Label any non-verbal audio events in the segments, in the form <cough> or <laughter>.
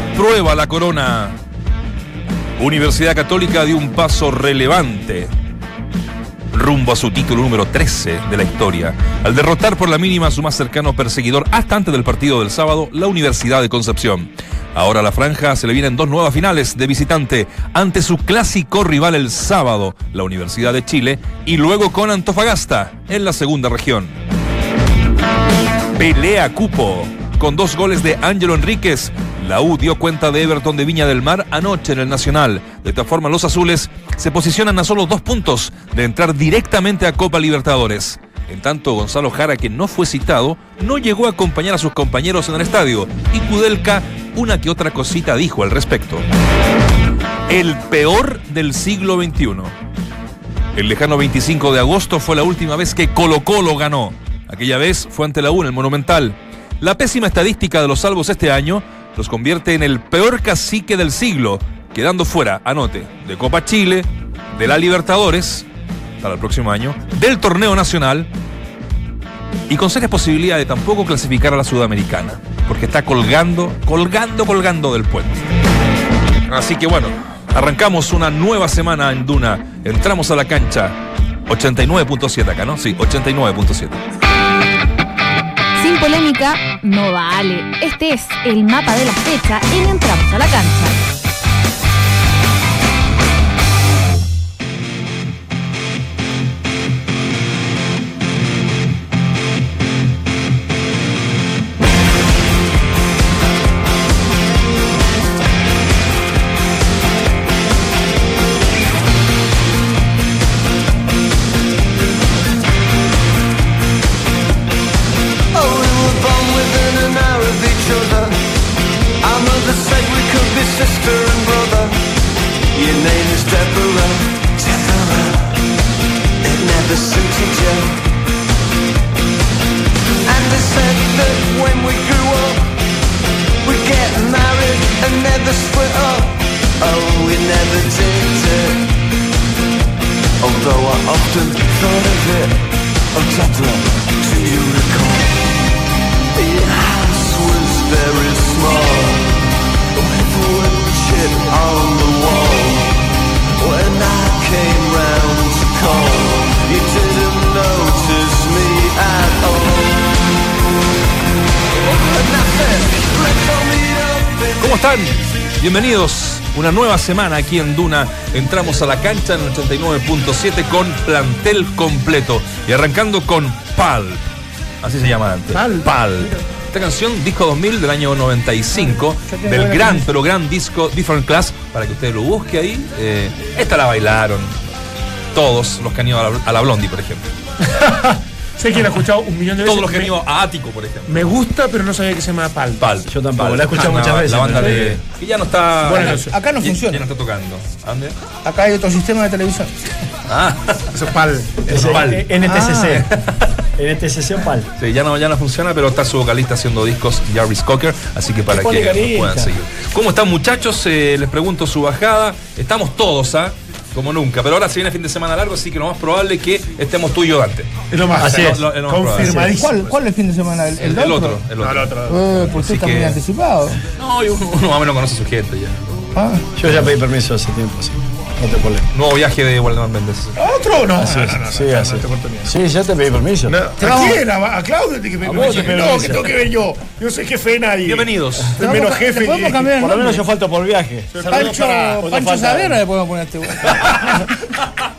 reprueba la corona. Universidad Católica dio un paso relevante rumbo a su título número 13 de la historia, al derrotar por la mínima a su más cercano perseguidor hasta antes del partido del sábado, la Universidad de Concepción. Ahora a la franja se le vienen dos nuevas finales de visitante ante su clásico rival el sábado, la Universidad de Chile, y luego con Antofagasta en la segunda región. Pelea cupo. Con dos goles de Ángelo Enríquez, la U dio cuenta de Everton de Viña del Mar anoche en el Nacional. De esta forma, los azules se posicionan a solo dos puntos de entrar directamente a Copa Libertadores. En tanto, Gonzalo Jara, que no fue citado, no llegó a acompañar a sus compañeros en el estadio y Kudelka una que otra cosita dijo al respecto. El peor del siglo XXI. El lejano 25 de agosto fue la última vez que Colo Colo ganó. Aquella vez fue ante la U en el Monumental. La pésima estadística de los salvos este año los convierte en el peor cacique del siglo, quedando fuera, anote, de Copa Chile, de la Libertadores, para el próximo año, del torneo nacional y con serias posibilidades de tampoco clasificar a la Sudamericana, porque está colgando, colgando, colgando del puente. Así que bueno, arrancamos una nueva semana en Duna, entramos a la cancha 89.7 acá, ¿no? Sí, 89.7 polémica, no vale. Este es el mapa de la fecha en Entramos a la Cancha. Bienvenidos, una nueva semana aquí en Duna. Entramos a la cancha en el 89.7 con plantel completo y arrancando con Pal. Así se llama antes. Pal. Esta canción, disco 2000 del año 95, del gran, pero gran disco Different Class, para que usted lo busque ahí. Eh, esta la bailaron todos los que han ido a la, a la Blondie, por ejemplo. <laughs> Sé que la he escuchado un millón de veces. Todos los que han ido a Ático, por ejemplo. Me gusta, pero no sabía que se llama Pal. Pal. Yo tampoco, Pal. la he escuchado muchas veces. La banda de. Que ya no está. Bueno, acá no funciona. Ya no está tocando. ¿Dónde? Acá hay otro sistema de televisión. Ah, Eso es Pal. Es Pal. NTCC. NTCC o PAL. sí, ya no, ya no funciona, pero está su vocalista haciendo discos, Jarvis Cocker, así que para que nos puedan seguir. ¿Cómo están muchachos? Eh, les pregunto su bajada. Estamos todos, ¿ah? Como nunca, pero ahora se viene fin de semana largo, así que lo más probable es que estemos tú y yo antes. Es lo más. Así es. Lo- lo- lo más Confirmadísimo. ¿Cuál, ¿Cuál es el fin de semana? ¿El, El, el otro, el No, otro. el otro. Eh, Así usted está que- muy anticipado. No, y uno, uno más o menos conoce a su gente ya. Ah, Yo ya pedí permiso hace tiempo, sí. No. Nuevo viaje de Waldemar Méndez. ¿Otro? No, Así no, es. no, no, Sí, no, así no es. Sí, ya te pedí permiso. No, Te ¿A quién? ¿A, a Claudio? ¿Te que A vos te pedí No, permiso. que tengo que ver yo. Yo no soy jefe de nadie. Bienvenidos. Menos jefe. ¿Le podemos que- cambiar el Por lo menos yo falto por viaje. Pancho, Pancho. Saavedra le podemos poner a este <laughs>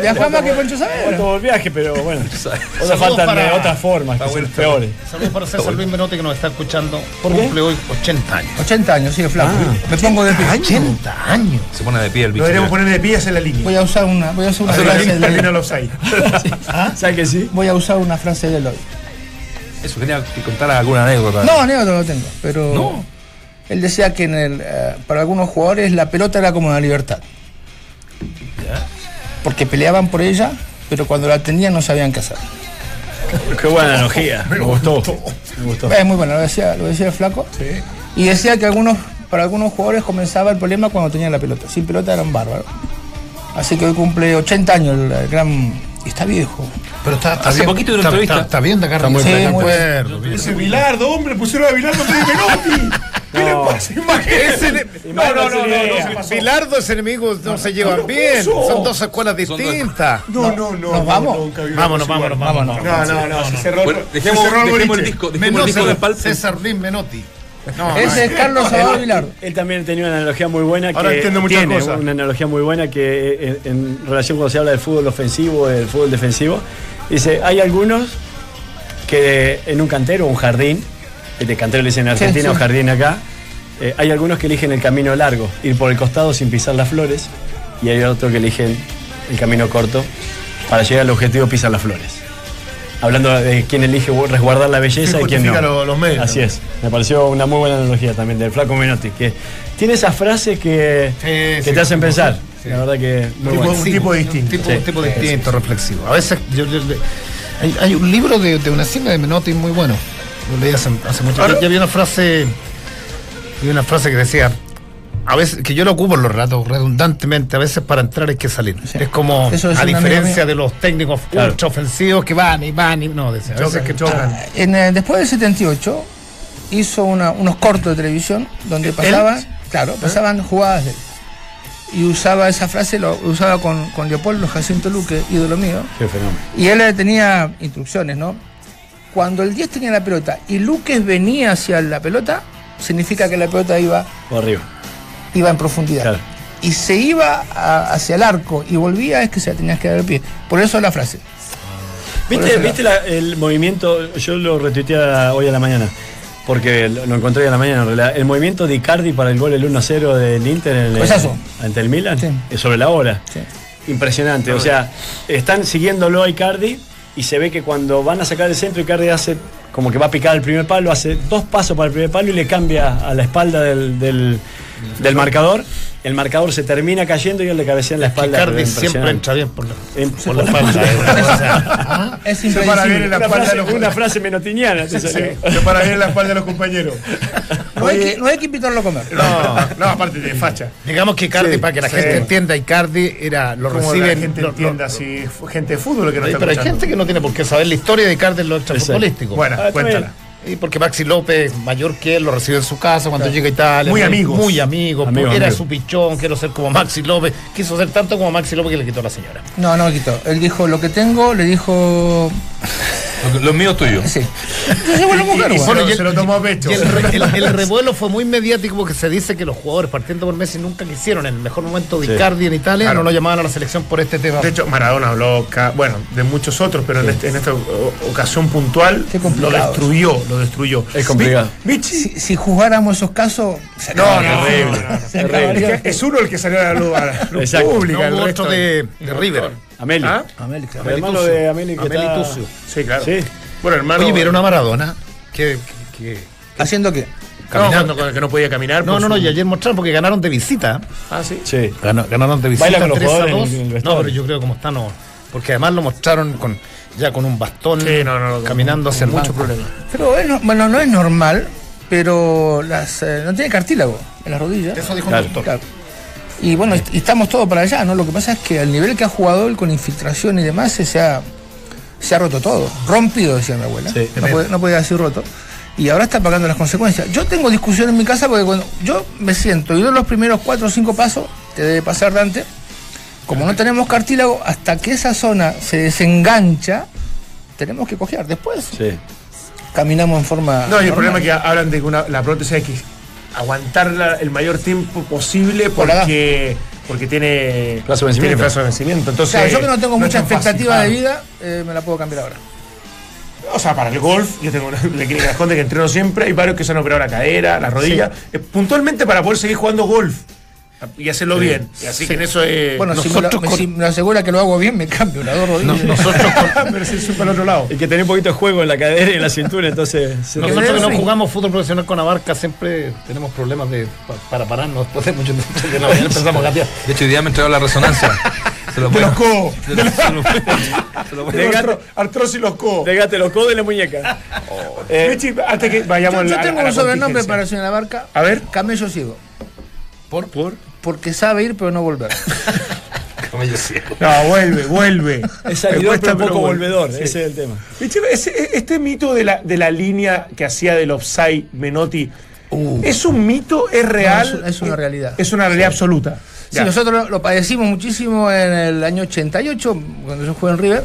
Viaja más que Pancho Falto Saavedra. por viaje, pero bueno. <laughs> Otras faltan para- de otras formas, que son bueno. peores. Saludos para César Luis Menotti que nos está escuchando. ¿Por qué? Cumple hoy 80 años. 80 años, sí, es flaco. Me pongo de pie. 80 años. Se pone de pie el Lo bicho. deberíamos poner de pie en la línea. Voy a usar una, voy a usar una Hacer la frase línea termina de los <laughs> ahí. ¿Sabes que sí? Voy a usar una frase de Eloy. Eso, quería que contara alguna anécdota. No, anécdota no tengo, pero No. él decía que en el, eh, para algunos jugadores la pelota era como la libertad. Porque peleaban por ella, pero cuando la tenían no sabían qué hacer. Qué buena analogía. Me gustó. Me gustó. Es muy bueno, lo decía, lo decía el flaco. Y decía que algunos, para algunos jugadores comenzaba el problema cuando tenían la pelota. Sin pelota eran bárbaros. Así que hoy cumple 80 años el, el gran. y está viejo. Pero está, está Hace bien, poquito de una está, entrevista. Está, está bien. Está muy Sí, bien. Ese Bilardo, hombre, pusieron a Bilardo de Menotti. <laughs> ¿Qué le No. No, no, no, no, idea. no, Bilardo es enemigo, no se llevan bien. Son dos escuelas distintas. No, no, no. ¿Nos vamos? Vámonos, vámonos, vámonos. No, no, no. se cerró- dejemos, el dejemos el boliche. disco, dejemos el Menotti, disco palco. César Luis Menotti. No, Ese es Carlos Salvador Vilardo. Él también tenía una analogía muy buena que Ahora entiendo muchas tiene cosas. una analogía muy buena que eh, en, en relación cuando se habla del fútbol ofensivo, del fútbol defensivo, dice, hay algunos que en un cantero, un jardín, de cantero le dicen en Argentina sí. o jardín acá, eh, hay algunos que eligen el camino largo, ir por el costado sin pisar las flores, y hay otros que eligen el camino corto para llegar al objetivo pisar las flores. Hablando de quién elige resguardar la belleza Sí, y quién no. justifica lo- los medios, Así es. Me pareció una muy buena analogía también del flaco Menotti, que tiene esas frases que, Sí, que sí, te hacen pensar. sí. La verdad que muy Tipo- bueno. un tipo distinto. Un tipo, Sí. un tipo distinto, reflexivo. A veces yo, yo- le- hay, hay un libro de, de una cine de Menotti muy bueno. Lo leí hace, hace mucho tiempo. Y había una frase, había una frase que decía, a veces, que yo lo ocupo en los ratos redundantemente, a veces para entrar hay que salir. Es como, Eso es a diferencia de los técnicos Claro. ultra ofensivos que van y van y no, decía, a veces Chocan, que chocan. En, eh, después del 78 hizo una- unos cortos de televisión donde pasaban, claro, pasaban jugadas de él. Y usaba esa frase, lo usaba con, con Leopoldo Jacinto Luque, ídolo mío. Qué fenómeno. Y él eh, tenía instrucciones, ¿no? Cuando el 10 tenía la pelota y Luque venía hacia la pelota, significa que la pelota iba, Por arriba. iba en profundidad. Claro. Y se iba a- hacia el arco y volvía, es que se la tenías que dar el pie. Por eso la frase. ¿Viste, ¿viste la- el movimiento? Yo lo retuiteé hoy a la mañana. Porque lo, lo encontré hoy a la mañana en realidad. El movimiento de Icardi para el gol el 1-0 del Inter en el, ante el Milan. Sí. Es sobre la hora. Sí. Impresionante. O sea, están siguiéndolo a Icardi y se ve que cuando van a sacar el centro, Icardi hace como que va a picar el primer palo, hace dos pasos para el primer palo y le cambia a la espalda del, del- del marcador. El marcador se termina cayendo y él le cabecea en la espalda. Icardi Impresionante. siempre entra bien por la, En- por la espalda. <laughs> eh, ¿ah? <laughs> Es Se para bien impredecible. en la una, espalda de frase, los una frase menotiniana. salió. Se para bien en la espalda de los compañeros. <laughs> No hay, que, no hay que invitarlo a comer. No, no, aparte de facha. Digamos que Icardi, Sí, para que la sí. gente entienda, Icardi era, lo reciben. la gente lo- lo- entienda si fue gente de fútbol que no Sí, está pero hay escuchando. gente que no tiene por qué saber la historia de Icardi en lo extrafutbolístico. Bueno, Ah, cuéntala. Y porque Maxi López, mayor que él, lo recibe en su casa cuando llega a Italia. Muy amigos. Muy amigos. Amigo, era amigo. su pichón, quiero ser como Maxi López. Quiso ser tanto como Maxi López que le quitó a la señora. No, no me quitó. Él dijo lo que tengo, le dijo. Lo, lo mío es tuyo. Sí. Se vuelve mujer, Y güey. se, el- se lo tomó a pecho. El, re- el- el revuelo fue muy mediático porque se dice que los jugadores partiendo por Messi nunca quisieron en el mejor momento de Sí. Icardi en Italia, Claro. no lo llamaban a la selección por este tema. De hecho, Maradona habló, bueno, de muchos otros, pero en, este- en esta ocasión puntual lo destruyó, lo destruyó. Es complicado. Vichy- Si, si jugáramos esos casos. se No, Terrible, no, no, no. Se Es acabaría. que es uno el que salió a la luz, a la luz pública. El resto de River. Ameli. ¿Ah? Amel, claro. El hermano de Ameli que Ameli está- Tucio. Sí, claro. Sí. Bueno, hermano. Oye, ¿vieron a Maradona? Que, que- ¿Haciendo qué? caminando, cuando- que no podía caminar. No, no, no, y ayer mostraron porque ganaron de visita. Ah, sí. Sí. Ganó- ganaron de visita Baila con los 3 a jugadores 2. en el No, pero yo creo que como está no. Porque además lo mostraron con ya con un bastón Sí, no, no, no, caminando hacia el mucho problema. Pero es no- bueno, no es normal, pero las, eh, no tiene cartílago en las rodillas. Eso dijo Claro. un doctor. Claro. Y bueno, y estamos todos para allá, ¿no? Lo que pasa es que al nivel que ha jugado él con infiltración y demás, se ha, se ha roto todo. Rompido, decía mi abuela. Sí. no, puede- no podía decir roto. Y ahora está pagando las consecuencias. Yo tengo discusión en mi casa porque cuando yo me siento y doy los primeros cuatro o cinco pasos, te debe pasar Dante, como no tenemos cartílago, hasta que esa zona se desengancha, tenemos que cojear. Después Sí. caminamos en forma. No, y el normal. problema es que hablan de que una- la prótesis que aguantarla el mayor tiempo posible porque, porque tiene Plazo de vencimiento. Tiene plazo de vencimiento. Entonces, Claro, yo que no tengo mucha fácil, expectativa de vida, eh, me la puedo cambiar ahora. O sea, para el golf, yo tengo una la clínica de Conde que entreno siempre, hay varios que se han operado la cadera, la rodilla, eh, puntualmente para poder seguir jugando golf y hacerlo bien. Y así que en eso es. Bueno, si me, lo, nosotros me- con- si me asegura que lo hago bien, me cambio las dos rodillas. Nosotros con- <laughs> pero si es para el otro lado. Y que un poquito de juego en la cadera y en la cintura, entonces. <laughs> se- Nosotros que no Sí. jugamos fútbol profesional con Abarca siempre tenemos problemas de, pa- para pararnos después de mucho tiempo empezamos a. De hecho, hoy día me entregó la resonancia. <laughs> Se lo De voy a- los codos. se se se a- De gato, artrosis los codos. Pegate los codos de la muñeca. Eh, Michi, antes que vayamos Yo, yo a la- tengo a la un sobrenombre para señora Barca. A ver. Camello ciego. ¿Por? ¿Por? Porque sabe ir, pero no volver. <laughs> No, vuelve, vuelve. es salidor, Me cuesta, pero un poco volvedor. Sí. Ese es el tema. Ese- este mito de la, de la línea que hacía del offside Menotti, Uh. ¿Es un mito? ¿Es real? es una- es una realidad. Es una realidad absoluta. Sí, Ya. nosotros lo, lo padecimos muchísimo en el año 88, cuando yo jugué en River.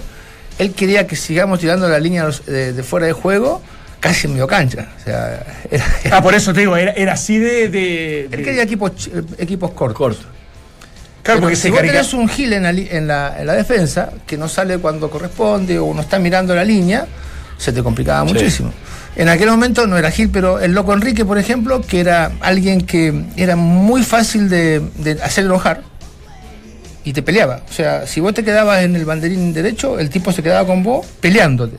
Él quería que sigamos tirando la línea de, de fuera de juego casi en medio cancha. O sea, era- Ah, por eso te digo, era, era así de. de- él de- quería equipos, equipos cortos. Corto. claro, Pero porque si vos tenés un gil en la, en, la, en la defensa, que no sale cuando corresponde o no está mirando la línea, se te complicaba Sí. muchísimo. En aquel momento no era Gil, pero el Loco Enrique, por ejemplo, que era alguien que era muy fácil de, de hacer enojar y te peleaba. O sea, si vos te quedabas en el banderín derecho, el tipo se quedaba con vos peleándote.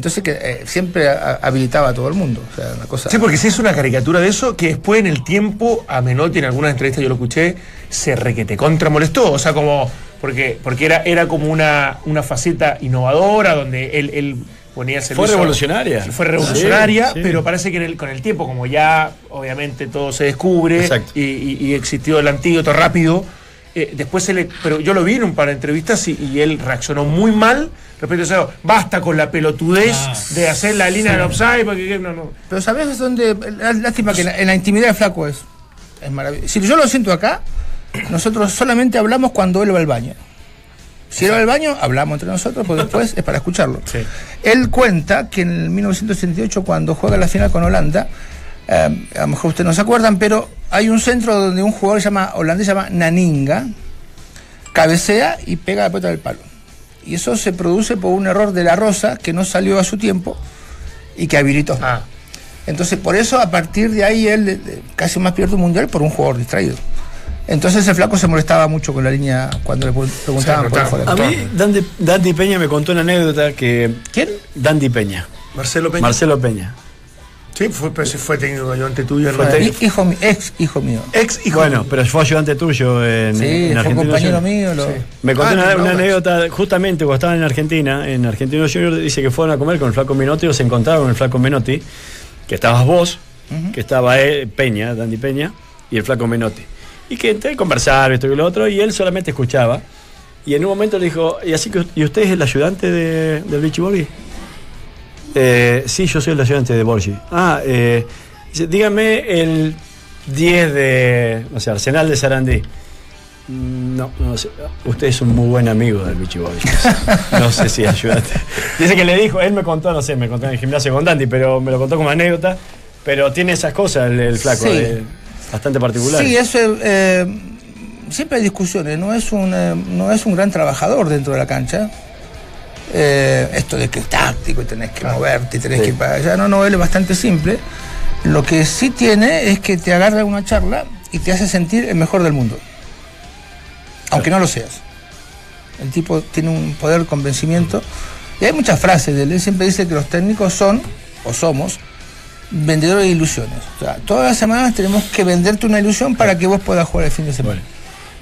Entonces que eh, siempre a- habilitaba a todo el mundo. O sea, una cosa. Sí, porque se hizo una caricatura de eso que después en el tiempo a Menotti en algunas entrevistas yo lo escuché, se requete contra molestó. O sea, como. Porque, porque era, era como una, una faceta innovadora donde él, él ponía el servicio. revolucionaria. Sí, Fue revolucionaria, Sí, sí. pero parece que en el- con el tiempo, como ya obviamente todo se descubre y- y existió el antídoto rápido, eh, después se le. Pero yo lo vi en un par de entrevistas y, y él reaccionó muy mal respecto a eso. Basta con la pelotudez de hacer la línea del offside, porque no, no. Pero ¿sabes dónde? lá- Lástima que en la, en la intimidad de Flaco es, es maravilloso. Si yo lo siento acá, nosotros solamente hablamos cuando él va al baño. Si él va al baño, hablamos entre nosotros, porque después es para escucharlo. Sí. Él cuenta que en el 1968, cuando juega la final con Holanda, eh, a lo mejor ustedes no se acuerdan, pero hay un centro donde un jugador llama, holandés se llama Naninga, cabecea y pega la pelota del palo. Y eso se produce por un error de la Rosa que no salió a su tiempo y que habilitó. Ah. Entonces, por eso, a partir de ahí, él eh, casi más pierde un mundial por un jugador distraído. Entonces, el flaco se molestaba mucho con la línea cuando le preguntaban Sí, por el. A mí, Dandy, Dandy Peña me contó una anécdota que. ¿Quién? Dandy Peña. Marcelo Peña. Marcelo Peña. Sí, fue, pero sí fue técnico yo ante tuyo. Fue Hijo, ex hijo mío. Ex hijo. Bueno, pero fue ayudante tuyo en, Sí, en fue Argentina compañero Junior. mío. lo- Me contó Ah, una, no, una no. anécdota, justamente cuando estaban en Argentina, en Argentino Junior, dice que fueron a comer con el Flaco Menotti o se encontraron con el Flaco Menotti, que estabas vos, que estaba él, Peña, Dandy Peña, y el Flaco Menotti. Y que entré a conversar, esto y lo otro, y él solamente escuchaba. Y en un momento le dijo, ¿y así que y usted es el ayudante de, del Vichy Borghi? Eh, sí, yo soy el ayudante de Borgi. Ah, eh, dígame el 10 de, no sé, Arsenal de Sarandí. Mm, No, no sé. Usted es un muy buen amigo del Vichy Borghi. No sé si ayudante. Dice que le dijo, él me contó, no sé, me contó en el gimnasio con Dandy, pero me lo contó como anécdota. Pero tiene esas cosas el, el flaco, Sí. eh, bastante particular. Sí, eso eh, siempre hay discusiones. No es un eh, no es un gran trabajador dentro de la cancha. Eh, esto de que es táctico y tenés que moverte y tenés Sí. que ir para allá. No, no, él es bastante simple. Lo que sí tiene es que te agarra una charla y te hace sentir el mejor del mundo. Aunque no lo seas. El tipo tiene un poder de convencimiento. Y hay muchas frases de él. Él siempre dice que los técnicos son, o somos, vendedores de ilusiones. O sea, todas las semanas tenemos que venderte una ilusión para que vos puedas jugar el fin de semana.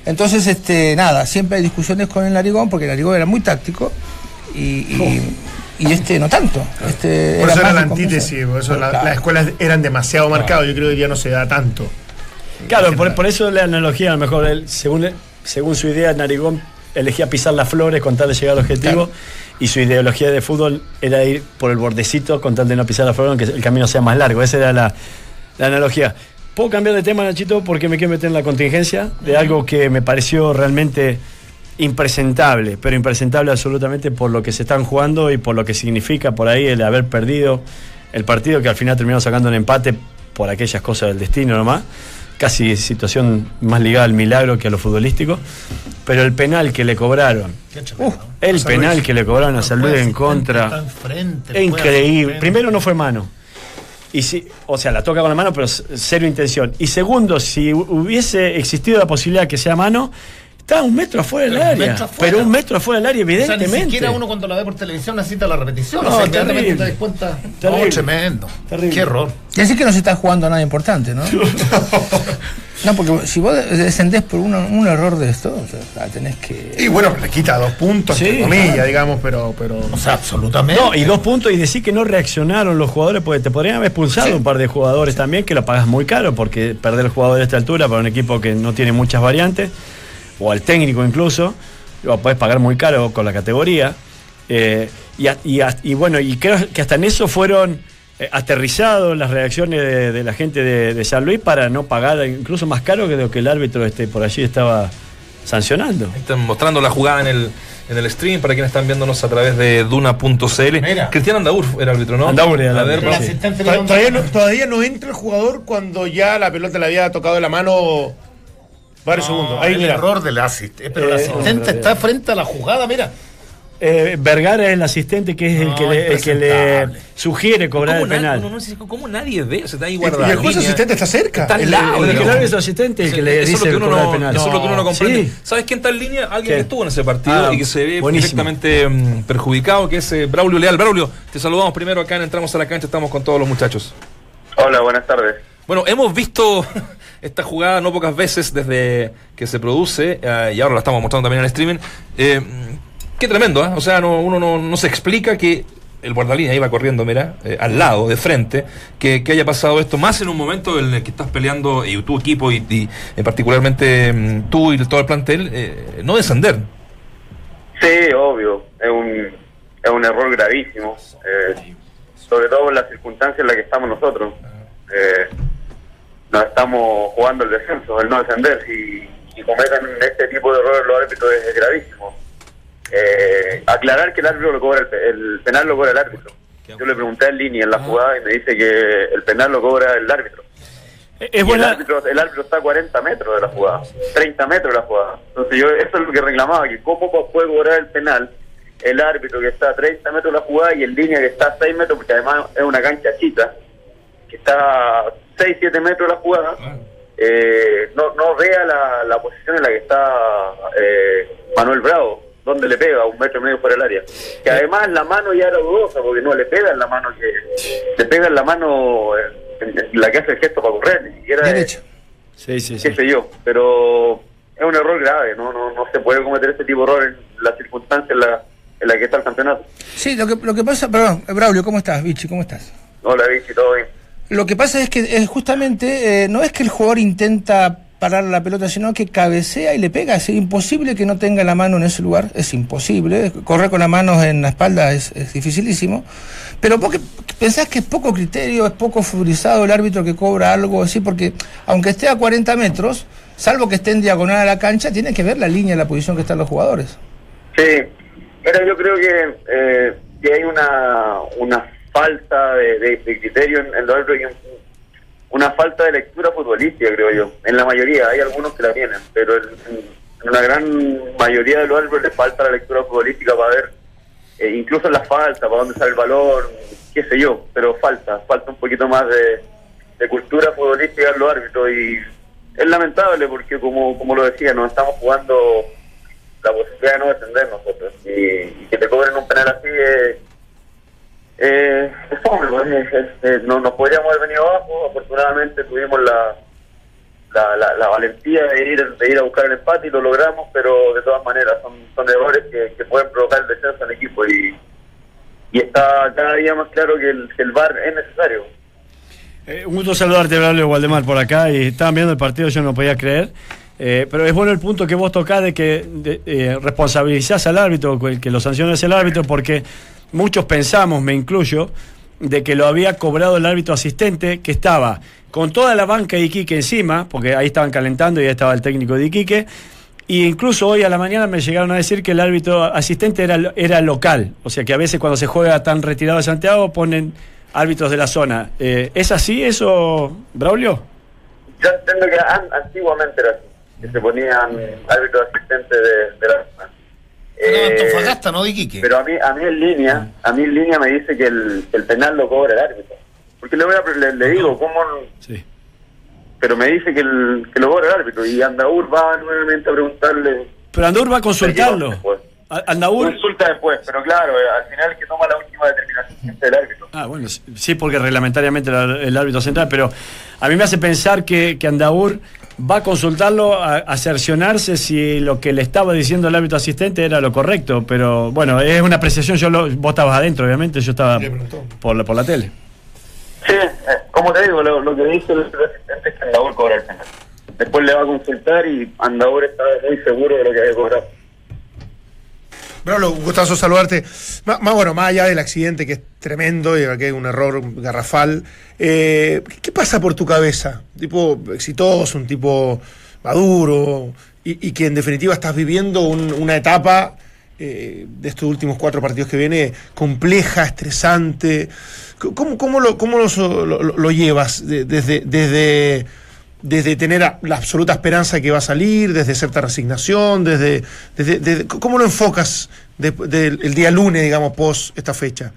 Entonces, este, nada, siempre hay discusiones con el Narigón, porque el Narigón era muy táctico y, y- y este no tanto. Este Por eso era la antítesis, por eso la- Claro. las escuelas eran demasiado marcadas. Yo creo que hoy día no se da tanto. Claro, por, por eso la analogía, a lo mejor, él, según, según su idea, Narigón elegía pisar las flores con tal de llegar al objetivo, Claro. y su ideología de fútbol era ir por el bordecito con tal de no pisar las flores, aunque el camino sea más largo. Esa era la, la analogía. ¿Puedo cambiar de tema, Nachito? Porque me quiero meter en la contingencia de algo que me pareció realmente impresentable, pero impresentable absolutamente por lo que se están jugando y por lo que significa por ahí el haber perdido el partido que al final terminó sacando un empate por aquellas cosas del destino nomás, casi situación más ligada al milagro que a lo futbolístico, pero el penal que le cobraron, tremendo. el penal que le cobraron a San Luis en contra, increíble. Primero no fue mano. Y si, o sea, la toca con la mano, pero cero intención. Y segundo, si hu- hubiese existido la posibilidad que sea mano, está un metro afuera del área. metro afuera. Pero un metro afuera del área, O sea, evidentemente. ni siquiera uno cuando la ve por televisión necesita la repetición. No, o sea, terrible. te das cuenta. Terrible. No, tremendo. Terrible. Qué error. Y así que no se está jugando a nada importante, ¿no? <laughs> no, porque si vos descendés por un, un error de esto, o sea, tenés que. Y bueno, le quita dos puntos, Sí, entre comillas, claro. digamos, pero. pero O sea, absolutamente. No, y dos puntos y decir que no reaccionaron los jugadores, porque te podrían haber expulsado un par de jugadores también, que lo pagas muy caro, porque perder el jugador de esta altura para un equipo que no tiene muchas variantes, o al técnico incluso, lo puedes pagar muy caro con la categoría. Eh, y, bueno, y creo que hasta en eso fueron eh, aterrizado las reacciones de, de la gente de, de San Luis para no pagar incluso más caro que lo que el árbitro este, por allí estaba sancionando. Ahí Están mostrando la jugada en el, en el stream para quienes están viéndonos a través de duna.cl. Cristian Andaur era árbitro, ¿no? Andaur era Todavía no, todavía no entra el jugador cuando ya la pelota le había tocado la mano varios segundos. Ahí el mira. error del asistente. Pero el Eh, asistente está frente a la jugada, mira. Eh, Vergara es el asistente que es el que le, el que le impresentable. sugiere cobrar ¿Cómo, el na- penal. no, no, no, ¿Cómo nadie ve? O sea, está ahí Y, y guardado. el juez asistente está cerca. Está al El- lado, el- El, árbitro asistente es el que le eso es dice lo que uno cobrar no, el penal. eso es lo que uno no comprende. Sí. ¿Sabes quién está en línea? Alguien que estuvo en ese partido Ah, y que se ve buenísimo. perfectamente mm, perjudicado, que es eh, Braulio Leal. Braulio, te saludamos primero acá en Entramos a la Cancha, estamos con todos los muchachos. Hola, buenas tardes. Bueno, hemos visto esta jugada no pocas veces desde que se produce eh, y ahora la estamos mostrando también en el streaming. Eh, qué tremendo, ¿eh? O sea, no- uno no, no se explica que el guardalínea iba corriendo, mira, eh, al lado, de frente, que, que haya pasado esto, más en un momento en el que estás peleando, y tu equipo, y, y, eh, particularmente mm, tú y todo el plantel, no descender. Sí, obvio, es un, es un error gravísimo, sobre todo en las circunstancias en las que estamos nosotros. Eh, nos estamos jugando el descenso, el no descender. Si, si cometen este tipo de errores los árbitros es, gravísimo. Eh, aclarar que el árbitro lo cobra, el, el penal lo cobra el árbitro. Yo le pregunté en línea en la jugada y me dice que el penal lo cobra el árbitro. Es Y el buena. árbitro, el árbitro está a 40 metros de la jugada, 30 metros de la jugada. Entonces yo eso es lo que reclamaba, que cómo puede cobrar el penal el árbitro que está a 30 metros de la jugada y el línea que está a 6 metros, porque además es una cancha chita, que está a 6, 7 metros de la jugada, eh, no, no vea la, la posición en la que está eh, Manuel Bravo, donde le pega un metro y medio fuera del área. Que además la mano ya era dudosa, porque no le pega en la mano que... Le pega en la mano en- en la que hace el gesto para correr, ni siquiera es- Derecha. Sí, sí, sí. qué sé yo, pero es un error grave, no no no se puede cometer este tipo de error en las circunstancias en la, en la que está el campeonato. Sí, lo que, lo que pasa, perdón, Braulio, ¿cómo estás, Vichy? ¿Cómo estás? Hola, Vichy, todo bien. Lo que pasa es que eh, justamente eh, no es que el jugador intenta parar la pelota, sino que cabecea y le pega. Es imposible que no tenga la mano en ese lugar, es imposible. Correr con las manos en la espalda es, es dificilísimo. Pero vos que pensás que es poco criterio, es poco furizado el árbitro que cobra algo así, porque aunque esté a 40 metros, salvo que esté en diagonal a la cancha, tiene que ver la línea, la posición que están los jugadores. Sí, pero yo creo que, eh, que hay una, una falta de, de- criterio en, en un- una falta de lectura futbolística, creo yo. En la mayoría, hay algunos que la tienen, pero en, en una gran mayoría de los árbitros les falta la lectura futbolística para ver, eh, incluso en la falta, para dónde sale el balón, qué sé yo, pero falta, falta un poquito más de, de cultura futbolística en los árbitros y es lamentable porque, como, como lo decía, nos estamos jugando la posibilidad de no defender nosotros y, y que te cobren un penal así es eh, no nos podríamos haber venido abajo afortunadamente tuvimos la la, la, la valentía de ir de ir a buscar el empate y lo logramos pero de todas maneras son, son errores que, pueden provocar el descenso en equipo y y está cada día más claro que el, que VAR es necesario Eh, un gusto saludarte, Braulio Waldemar, por acá. Y estaban viendo el partido, yo no podía creer. Eh, pero es bueno el punto que vos tocás de que de, eh, responsabilizás al árbitro, que lo sanciona el árbitro, porque muchos pensamos, me incluyo, de que lo había cobrado el árbitro asistente, que estaba con toda la banca de Iquique encima, porque ahí estaban calentando y ahí estaba el técnico de Iquique. Y incluso hoy a la mañana me llegaron a decir que el árbitro asistente era, era local. O sea que a veces cuando se juega tan retirado de Santiago ponen árbitros de la zona. Eh, ¿Es así eso, Braulio? yo entiendo que an- antiguamente era así que se ponían árbitros asistentes de la zona. Era Eh, Antofagasta, ¿no? De Iquique. Pero a mí, a mí en línea, a mí en línea me dice que el, el penal lo cobra el árbitro. Porque le, voy a, le, le digo, ¿cómo? no? Sí. Pero me dice que, el, que lo cobra el árbitro. Y Andaur va nuevamente a preguntarle. Pero Andaur va a consultarlo. Después. Andaur. Consulta después, pero claro, eh, al final que toma la última determinación es el árbitro. Ah, bueno, sí- porque reglamentariamente el árbitro central, pero a mí me hace pensar que, que Andaur va a consultarlo, a, a cerciorarse si lo que le estaba diciendo el árbitro asistente era lo correcto, pero bueno, es una apreciación, yo lo, vos estabas adentro, obviamente, yo estaba por la, por la tele. Sí, eh, como te digo, lo, lo que dice el asistente es que Andaur cobra el penal. Después le va a consultar y Andaur está muy seguro de lo que hay que Bravo, un gustazo saludarte. Más, bueno, más allá del accidente que es tremendo y que es un error garrafal, eh, ¿qué pasa por tu cabeza? Un tipo exitoso, un tipo maduro y, y que en definitiva estás viviendo un- una etapa eh, de estos últimos cuatro partidos que viene compleja, estresante. ¿Cómo, cómo, lo, cómo lo, llevas de- desde, desde, desde tener la absoluta esperanza de que va a salir, desde cierta resignación, desde, desde, desde- ¿cómo lo enfocas de- del- el día lunes, digamos, post esta fecha?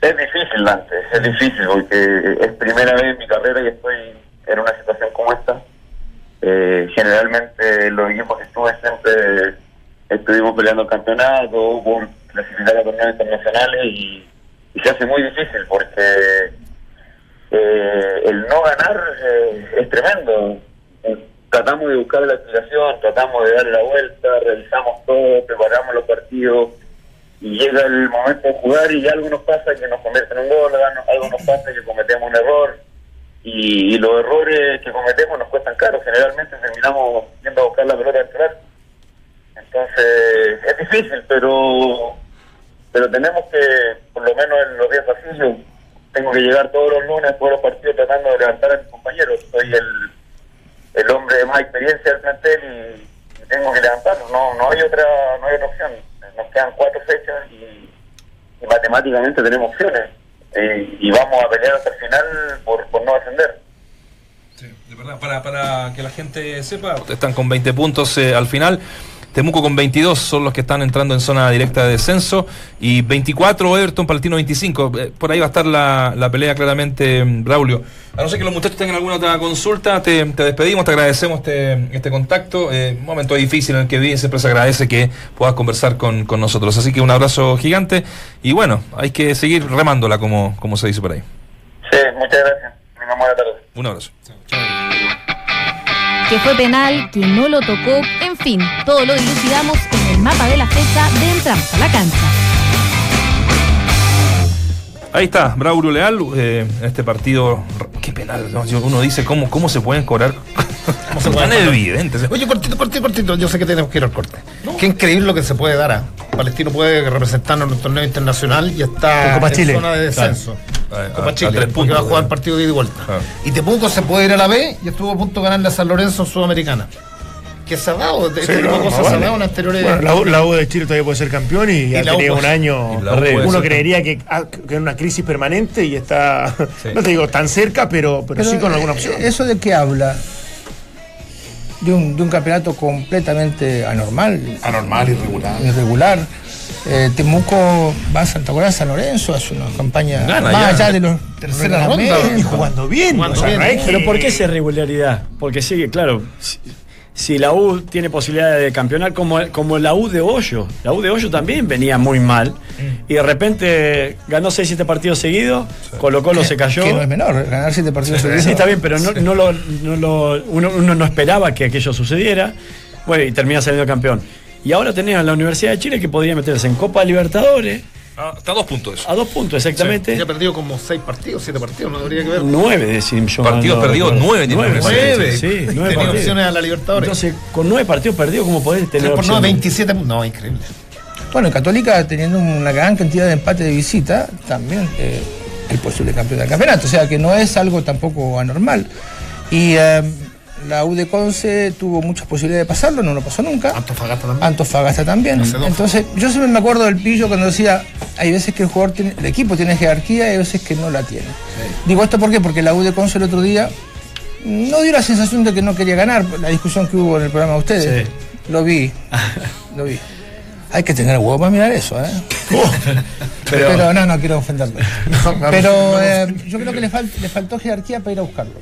Es difícil, Dante, es difícil porque es primera vez en mi carrera y estoy en una situación como esta. Eh, generalmente los equipos que estuve siempre estuvimos peleando el campeonato, por clasificar a torneos internacionales y se hace muy difícil porque eh, el no ganar eh, es tremendo. Eh, Tratamos de buscar la explicación, tratamos de darle la vuelta, revisamos todo, preparamos los partidos y llega el momento de jugar y algo nos pasa que nos convierte en un gol, algo nos pasa que cometemos un error y, los errores que cometemos nos cuestan caro, generalmente terminamos yendo a buscar la pelota a entrar. Entonces es difícil, pero pero tenemos que, por lo menos en los días pasillos, tengo que llegar todos los lunes de los partidos tratando de levantar a mis compañeros. Soy el, el hombre de más experiencia del plantel y, tengo que levantarlo. No, no hay otra, no hay otra opción. Nos quedan cuatro fechas y, matemáticamente tenemos opciones. Y vamos a pelear hasta el final por, por no ascender. Sí, de verdad, para, para que la gente sepa, están con 20 puntos eh, al final. Temuco con 22 son los que están entrando en zona directa de descenso y 24 Everton, Palatino 25. Eh, por ahí va a estar la, la pelea claramente, mm, Braulio. A no ser que los muchachos tengan alguna otra consulta, te, te despedimos, te agradecemos este, este contacto. Eh, un momento difícil en el que viven, siempre se agradece que puedas conversar con, con nosotros. Así que un abrazo gigante y bueno, hay que seguir remándola como, como se dice por ahí. Sí, muchas gracias. Buena tarde. Un abrazo. Que fue penal, que no lo tocó, en fin, todo lo dilucidamos en el mapa de la fecha de Entramos a la Cancha. Ahí está, Braulio Leal, eh, en este partido, qué penal, uno dice cómo, cómo se pueden cobrar, <laughs> ¿Cómo se tan evidentes. Oye, cortito, cortito, cortito. Yo sé que tenemos que ir al corte. Qué increíble lo que se puede dar. ¿ah? Palestino puede representarnos en un torneo internacional y está En Copa en Chile. zona de descenso. Claro. A- Copa a- a Chile, puntos, va a jugar ¿eh? partido de ida y vuelta. Ah. Y Temuco se puede ir a la B y estuvo a punto de ganarle a San Lorenzo en Sudamericana. Que se ha dado, este Sí, tipo no, de cosas ha vale. dado en anteriores. Bueno, la, U- la U de Chile todavía puede ser campeón y, U tenía puede- un año. y Uno creería que, ah, que era una crisis permanente y está, no te digo tan cerca, pero, pero, Pero, sí con eh, alguna opción. ¿Eso de qué habla? De un, de un campeonato completamente anormal. Anormal, irregular. Irregular. Eh, Temuco va a Santa Cruz, San Lorenzo, hace una campaña Gana más ya. allá de los Tercera ronda. Y jugando bien. Jugando o sea, bien. no es que- Pero ¿por qué esa irregularidad? Porque sí, claro, si, si la U tiene posibilidad de campeonar como, como la U de Hoyo, la U de Hoyo también venía muy mal y de repente ganó 6-7 partidos seguidos, Colo Colo se cayó. Que no es menor, ganar siete partidos seguidos. Sí, está bien, pero no, no lo, no lo- uno, uno no esperaba que aquello sucediera. Bueno, y termina saliendo campeón. Y ahora tenés a la Universidad de Chile que podría meterse en Copa Libertadores Ah, está a dos puntos eso. a dos puntos exactamente. Ya ha perdido como seis partidos, siete partidos, no habría que ver. Nueve, decir yo. Partidos no perdidos, nueve Nueve, Nueve. sí, nueve Tenía partidos. opciones a la Libertadores. Entonces, con nueve partidos perdidos, ¿cómo podés tener Tres por opción? nueve, 27 puntos. No, increíble. Bueno, Católica teniendo una gran cantidad de empate de visita, también eh, el posible campeón del campeonato. O sea que no es algo tampoco anormal. Y eh, la U de Conce tuvo muchas posibilidades de pasarlo, no lo pasó nunca. Antofagasta también. Antofagasta también. Entonces, yo siempre me acuerdo del pillo cuando decía, hay veces que el jugador tiene, el equipo tiene jerarquía y hay veces que no la tiene. Digo esto ¿por qué? porque la U de Conce el otro día no dio la sensación de que no quería ganar, la discusión que hubo en el programa de ustedes. Lo vi, <laughs> lo vi. Hay que tener huevo para mirar eso, ¿eh? <laughs> pero, no, no quiero ofenderlo. <laughs> Pero eh, yo creo que le, fal- le faltó jerarquía para ir a buscarlo.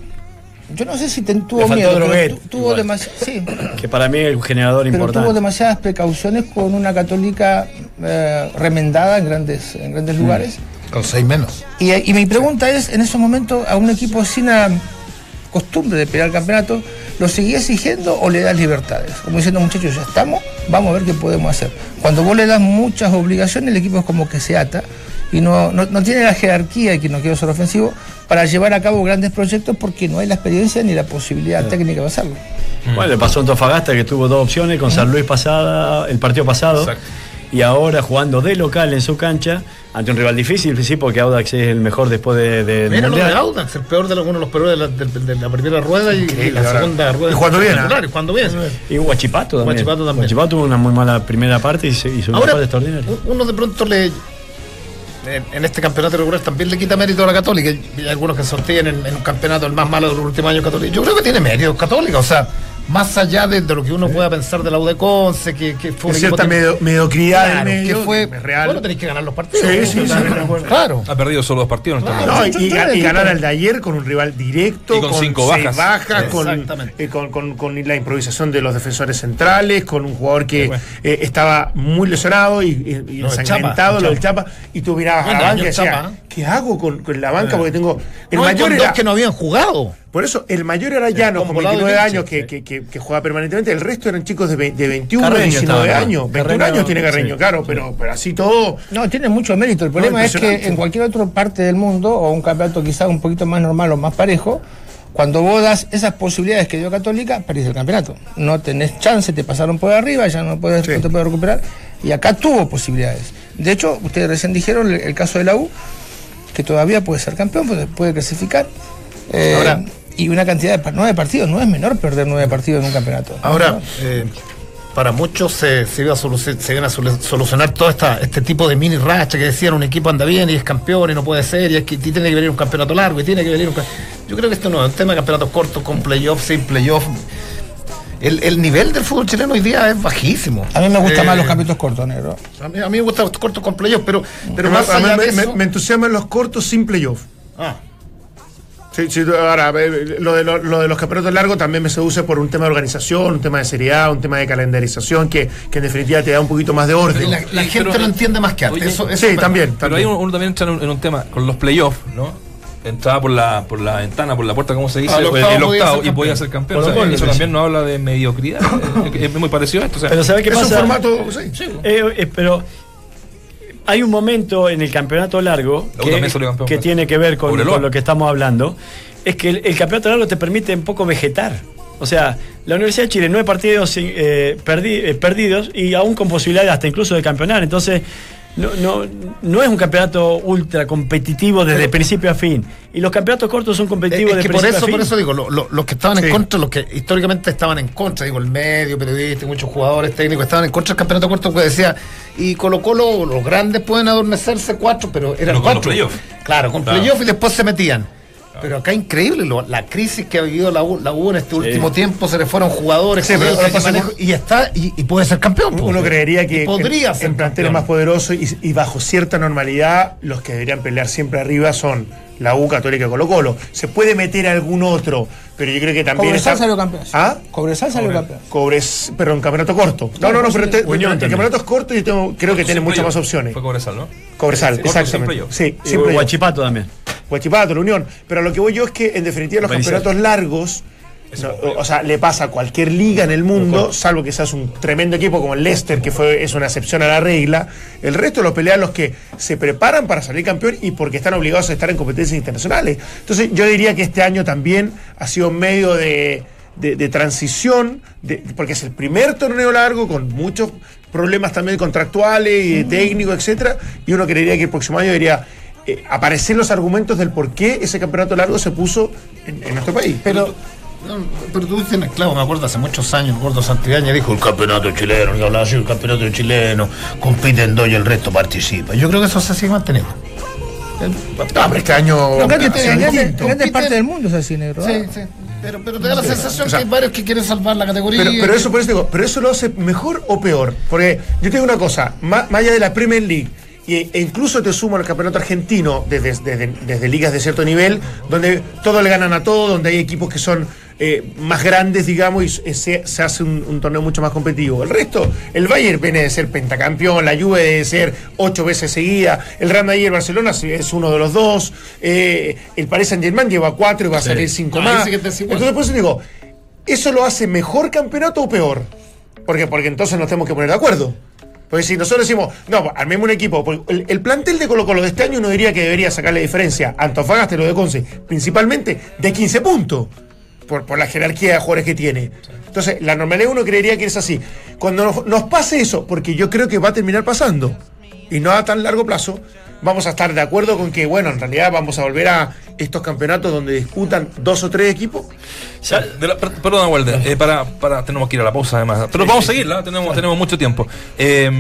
Yo no sé si ten- tuvo miedo, pero Droguet, tu- tuvo igual. demasiado. Sí, <clears throat> Que para mí es un generador pero tuvo importante. demasiadas precauciones con una católica eh, remendada en grandes, en grandes Mm. lugares. Con seis menos. Y, y mi pregunta es, en esos momentos, a un equipo sin la costumbre de pelear el campeonato, ¿lo seguía exigiendo o le das libertades? Como diciendo, muchachos, ya estamos, vamos a ver qué podemos hacer. Cuando vos le das muchas obligaciones, el equipo es como que se ata y no, no, no tiene la jerarquía, y que no quiero ser ofensivo, para llevar a cabo grandes proyectos porque no hay la experiencia ni la posibilidad técnica de hacerlo. Bueno, le pasó a Antofagasta que tuvo dos opciones con San Luis pasada, el partido pasado. Exacto. y ahora jugando de local en su cancha, ante un rival difícil, sí, porque Audax es el mejor después de, de- Mira lo de. Audax, el peor de los, uno de los peores de la, de- de la primera rueda y, y la segunda rueda. Y jugando bien. Espectacular, y jugando bien. Y Huachipato también. Huachipato también. Huachipato tuvo una muy mala primera parte y, se, y su Ahora, mejor extraordinario. un- uno de pronto le. En, este campeonato regular también le quita mérito a la Católica. Hay algunos que sostienen en un campeonato el más malo de los últimos años Católica. Yo creo que tiene mérito Católica. O sea, más allá de, de lo que uno pueda pensar de la U de Conce, que, que fue un Cierta medio- mediocridad Claro, del medio, que fue es real. Bueno, tenéis que ganar los partidos. Sí, sí, sí, Claro. Claro. Ha perdido solo dos partidos en este No, momento. y, y ganar al de ayer con un rival directo, Y con cinco seis bajas. bajas, con, eh, con, con- con la improvisación de los defensores centrales, con un jugador que eh, estaba muy lesionado y, del ensangrentado, Chapa, lo del Chapa, y tú mirabas Bueno, a la banca y decías, ¿eh? ¿qué hago con, con la banca? Porque tengo. El No, mayor con dos era. que no habían jugado. Por eso, el mayor era Llanos, con con Volado y 29 Vinci. años, que, que, que, que juega permanentemente. El resto eran chicos de, ve- de 21, Carreño 19 estaba, ¿no? años. 21 Carreño, años tiene Carreño, sí. claro, pero, pero así todo. No, tiene mucho mérito. El problema es que en cualquier otra parte del mundo, o un campeonato quizás un poquito más normal o más parejo, cuando vos das esas posibilidades que dio Católica, perdís el campeonato. No tenés chance, te pasaron por arriba, ya no, puedes, Sí. no te puedes recuperar. Y acá tuvo posibilidades. De hecho, ustedes recién dijeron el, el caso de la U, que todavía puede ser campeón, puede, puede clasificar. Eh, Ahora- y una cantidad de nueve partidos, no es menor perder nueve partidos en un campeonato. Ahora, ¿no? eh, para muchos se, se iba a solucionar, se iban a solu- solucionar todo esta, este tipo de mini racha que decían un equipo anda bien y es campeón y no puede ser y, es que, y tiene que venir un campeonato largo y tiene que venir un Yo creo que esto no es un tema de campeonatos cortos con playoff, sin playoff. El, el nivel del fútbol chileno hoy día es bajísimo. A mí me gustan Eh, más los campeonatos cortos, negro. A mí, a mí me gustan los cortos con playoff, pero, pero más a mí allá me, de me- eso- me entusiasman los cortos sin playoff. Ah, Sí, sí, ahora, eh, lo de, lo, lo de los campeonatos largos también me seduce por un tema de organización, un tema de seriedad, un tema de calendarización que, que en definitiva te da un poquito más de orden. la, la gente pero- lo entiende más que antes. Oye, eso, eso sí, también. Pero ahí uno, uno también entra en un, en un tema con los playoffs, ¿no? Entraba por la, por la ventana, por la puerta, ¿cómo se dice? El, octavo el octavo y podía ser campeón. O sea, eso sí. también no habla de mediocridad. <laughs> es, es muy parecido a esto. O sea, Pero ¿sabe qué es pasa? un formato. sí. Eh, eh, pero hay un momento en el campeonato largo que, campeón, tiene que ver con, lo que estamos hablando. Es que el, el campeonato largo te permite un poco vegetar. O sea, la Universidad de Chile, nueve partidos eh, perdi- eh, perdidos y aún con posibilidades hasta incluso de campeonar. Entonces, no, no, no es un campeonato ultra competitivo desde principio a fin. Y los campeonatos cortos son competitivos es de que por principio eso, a fin. por eso digo, lo- lo- los que estaban Sí. en contra, los que históricamente estaban en contra, digo, el medio, periodista, y muchos jugadores técnicos estaban en contra del campeonato corto, que decía, y Colo Colo, los grandes pueden adormecerse cuatro, pero eran Pero con los cuatro. playoff. Claro, con Claro. playoff y después se metían. Pero acá increíble, lo- la crisis que ha vivido la U, la U en este último tiempo, se le fueron jugadores, Sí, pero que manejo- y está, y, y puede ser campeón. Uno creería que podría en, ser en planteles más poderosos y, y bajo cierta normalidad, los que deberían pelear siempre arriba son la U, Católica y Colo Colo. Se puede meter algún otro, pero yo creo que también. Cobresal está- salió campeón. ¿Ah? Cobresal salió campeón. Cobres, pero en campeonato corto. No, no, no, pero te- Unión en también. campeonatos cortos yo tengo, creo que tiene muchas más opciones. Fue Cobresal, ¿no? Cobresal, Corto exactamente. Sí, Y sin playoff. Huachipato también. Huachipato, la Unión. Pero a lo que voy yo es que, en definitiva, los campeonatos largos, no, o sea, le pasa a cualquier liga en el mundo, salvo que seas un tremendo equipo como el Leicester, que fue, es una excepción a la regla. El resto los pelean los que se preparan para salir campeón y porque están obligados a estar en competencias internacionales. Entonces, yo diría que este año también ha sido un medio de, de- de transición, de- porque es el primer torneo largo con muchos problemas también contractuales y de técnicos, etcétera, y uno creería que el próximo año debería eh, aparecer los argumentos del por qué ese campeonato largo se puso en, en nuestro país. Pero pero tú dices, claro, me acuerdo hace muchos años, el gordo Santillana dijo el campeonato chileno, y hablaba así, el campeonato chileno, compiten dos y el resto participa. Yo creo que eso se sigue manteniendo. No, pero este año. en grandes- grandes partes del mundo es así, negro. Sí, ¿ah? sí. Pero, pero te da la sensación O sea, que hay varios que quieren salvar la categoría. Pero, pero eso por eso digo, pero eso lo hace mejor o peor. Porque yo te digo una cosa, más, más allá de la Premier League, e incluso te sumo al campeonato argentino desde, desde, desde ligas de cierto nivel, donde todos le ganan a todos, donde hay equipos que son eh, más grandes, digamos, y se, se hace un, un torneo mucho más competitivo. El resto, el Bayern viene de ser pentacampeón, la Juve de ser ocho veces seguida, el Real Madrid y el Barcelona es uno de los dos, eh, el Paris Saint Germain lleva cuatro y va a salir cinco Ah, más. Entonces, por eso digo, ¿eso lo hace mejor campeonato o peor? Porque, porque entonces nos tenemos que poner de acuerdo. Porque si nosotros decimos, no, pues, armemos un equipo, porque el, el plantel de Colo Colo de este año uno diría que debería sacarle diferencia Antofagasta lo de Conce, principalmente de 15 puntos. Por, por la jerarquía de jugadores que tiene. Entonces, la normalidad uno creería que es así. Cuando nos, nos pase eso, porque yo creo que va a terminar pasando, y no a tan largo plazo, vamos a estar de acuerdo con que, bueno, en realidad vamos a volver a estos campeonatos donde disputan dos o tres equipos. Ya, de la- per- perdona, Walter, eh, para, para, tenemos que ir a la pausa además. Pero vamos a seguirla, tenemos, tenemos mucho tiempo. Eh,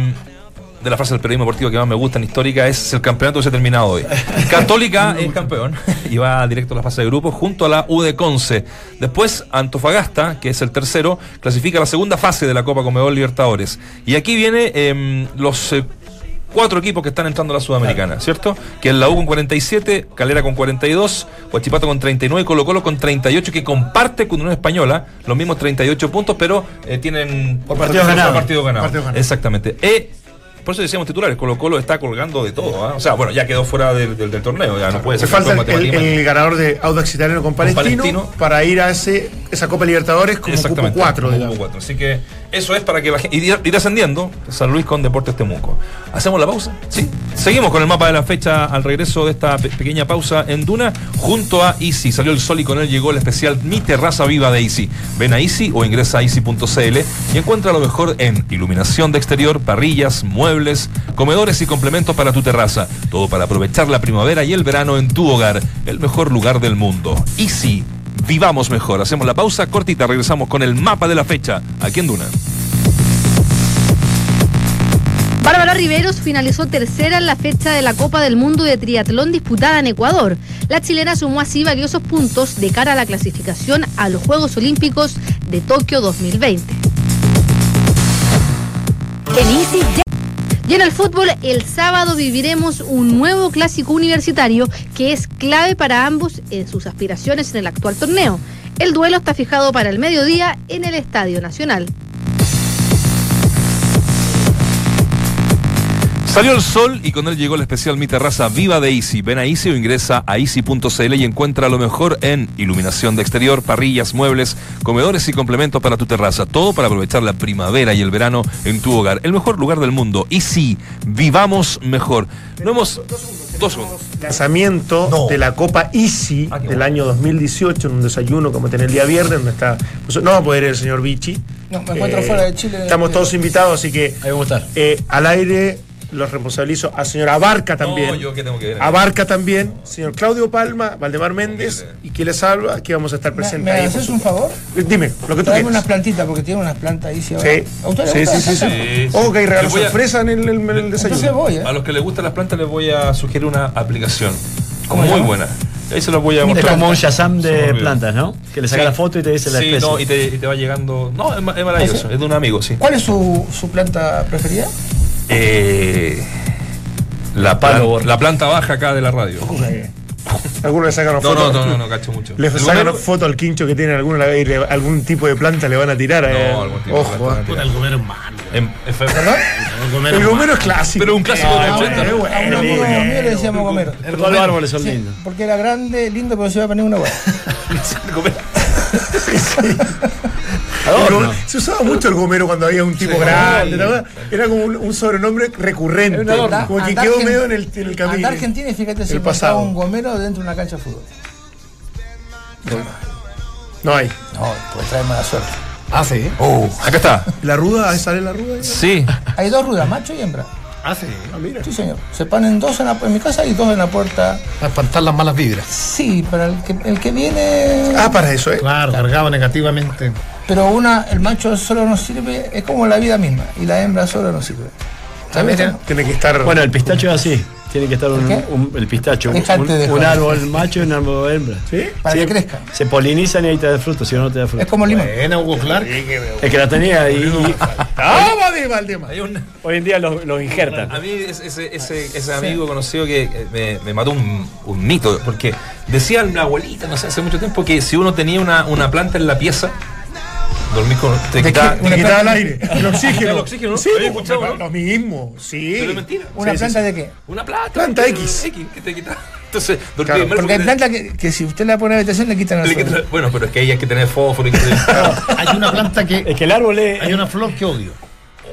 de la frase del periodismo deportivo que más me gusta en histórica es el campeonato que se ha terminado hoy. <laughs> Católica es campeón y va directo a la fase de grupos junto a la U de Conce. Después Antofagasta, que es el tercero, clasifica a la segunda fase de la Copa Comebol Libertadores. Y aquí viene em, los eh, cuatro equipos que están entrando a la Sudamericana, ¿cierto? Que es la U con 47, Calera con 42, Huachipato con 39 y Colo Colo con 38, que comparte con Unión Española los mismos 38 puntos, pero eh, tienen Por ganados. Partidos ganados. Exactamente. Eh, por eso decíamos titulares, Colo Colo está colgando de todo. ¿ah? O sea, bueno, ya quedó fuera del, del- del torneo, ya no puede Se ser falta el, ganador de Audax Italiano con Palestino, Palestino. para ir a ese, esa Copa Libertadores como cupo Exactamente, 4. como cupo cuatro. Así que eso es para que la gente. Ir, ir ascendiendo San Luis con Deportes Temuco. ¿Hacemos la pausa? Sí. Seguimos con el mapa de la fecha al regreso de esta pe- pequeña pausa en Duna, junto a Easy. Salió el sol y con él llegó el especial Mi Terraza Viva de Easy. Ven a Easy o ingresa a easy.cl y encuentra lo mejor en iluminación de exterior, parrillas, muebles, comedores y complementos para tu terraza. Todo para aprovechar la primavera y el verano en tu hogar. El mejor lugar del mundo. Easy. Vivamos mejor. Hacemos la pausa cortita, regresamos con el mapa de la fecha aquí en Duna. Bárbara Riveros finalizó tercera en la fecha de la Copa del Mundo de Triatlón disputada en Ecuador. La chilena sumó así valiosos puntos de cara a la clasificación a los Juegos Olímpicos de Tokio 2020. Y en el fútbol, el sábado viviremos un nuevo clásico universitario que es clave para ambos en sus aspiraciones en el actual torneo. El duelo está fijado para el mediodía en el Estadio Nacional. Salió el sol y con él llegó el especial Mi Terraza Viva de Easy. Ven a Easy o ingresa a easy.cl y encuentra lo mejor en iluminación de exterior, parrillas, muebles, comedores y complementos para tu terraza. Todo para aprovechar la primavera y el verano en tu hogar. El mejor lugar del mundo. Easy, vivamos mejor. No hemos. Dos segundos. lanzamiento No. de la Copa Easy Ah, del bueno. año 2018 en un desayuno como tenía el día viernes donde está no va a poder ir el señor Vichy No, me encuentro Eh, fuera de Chile. estamos todos invitados así que Ahí vamos a estar. eh, al aire los responsabilizo al señor Abarca también No, yo que tengo que ver. Abarca también señor Claudio Palma Valdemar Méndez y que les habla aquí vamos a estar ¿Me, presentes me ahí, haces un favor? supuesto. dime lo que tú Traeme unas quieras plantitas, porque tiene unas plantas ahí. ¿sí? sí ¿A usted le sí, gusta sí, sí, sí. Sí, sí. Oh, que hay regalo Les voy a- sorpresa en el, en el- desayuno voy, ¿eh? A los que les gustan las plantas les voy a sugerir una aplicación. ¿Cómo muy llama? buena. Ahí se los voy a Es mostrar. como un Shazam me de plantas, ¿no? Que le saca Sí. la foto y te dice la Sí, especie. no, y te, y te va llegando. No, es, es maravilloso. ¿Ese? Es de un amigo, sí. ¿Cuál es su, su planta preferida? Eh, la, planta baja acá de la radio. algunos le sacan No, fotos no, no, no, no, cacho mucho. Le ¿El sacan foto al quincho que tiene alguna, algún tipo de planta le van a tirar. eh. No, algún tipo de Ojo, planta eh. tirar. El gomero es El gomero El gomero clásico. Pero un clásico de Ah, los 80. bueno, ¿no? bueno, A un amigo bueno. mío le decíamos Gomero. Los árboles son Sí, lindos. porque era grande, lindo, pero se iba a poner una hueá. <laughs> Gomero. Se usaba mucho el gomero cuando había un tipo grande. ¿te acuerdas? Era como un, un sobrenombre recurrente. Anda- Como que quedó medio en el, en el camino. Argentina y fíjate si El pasaba pasado. un gomero dentro de una cancha de fútbol. No hay. No, pues trae mala suerte. Ah, sí. Acá está. ¿La ruda? ¿Ahí ¿Sale la ruda? Sí. Hay dos rudas, macho y hembra. Ah, sí. Ah, mira. Sí, señor. Se ponen dos en, la- en mi casa y dos en la puerta. Para espantar las malas vibras. Sí, para el que, el que viene. Ah, para eso, ¿eh? Claro, cargado negativamente. Pero una, el macho solo no sirve, es como la vida misma. Y la hembra solo no sirve. Ah, mira. Tiene que estar. Bueno, el pistacho es así. Tiene que estar un, un- el pistacho, un, árbol macho y un árbol hembra. ¿Sí? Para Sí. que crezca. Se polinizan y ahí te da fruto, si no, no te da fruto. Es como el limón. Buena, Hugo Clark. Es que la tenía ¡Ah, <laughs> un- hoy en día los, los injertan. A mí ese, ese, ese, ese amigo conocido que eh, me, me mató un, un mito, porque decía la abuelita, no sé, hace mucho tiempo, que si uno tenía una, una planta en la pieza, dormir con... Te ¿De quitaba- el planta- aire, el oxígeno. El oxígeno, ¿no? Sí, Había pues, ¿no? lo mismo, sí. Pero es mentira. ¿Una Sí, planta sí. de qué? Una planta. Planta X. X que te quita. <laughs> Entonces, dormir Claro, Porque hay plantas que, que si usted la pone en la habitación le quitan el le quita- Bueno, pero es que ahí hay que tener fósforo y que... <laughs> <laughs> Hay una planta que. Es que el árbol es. Hay una flor que odio.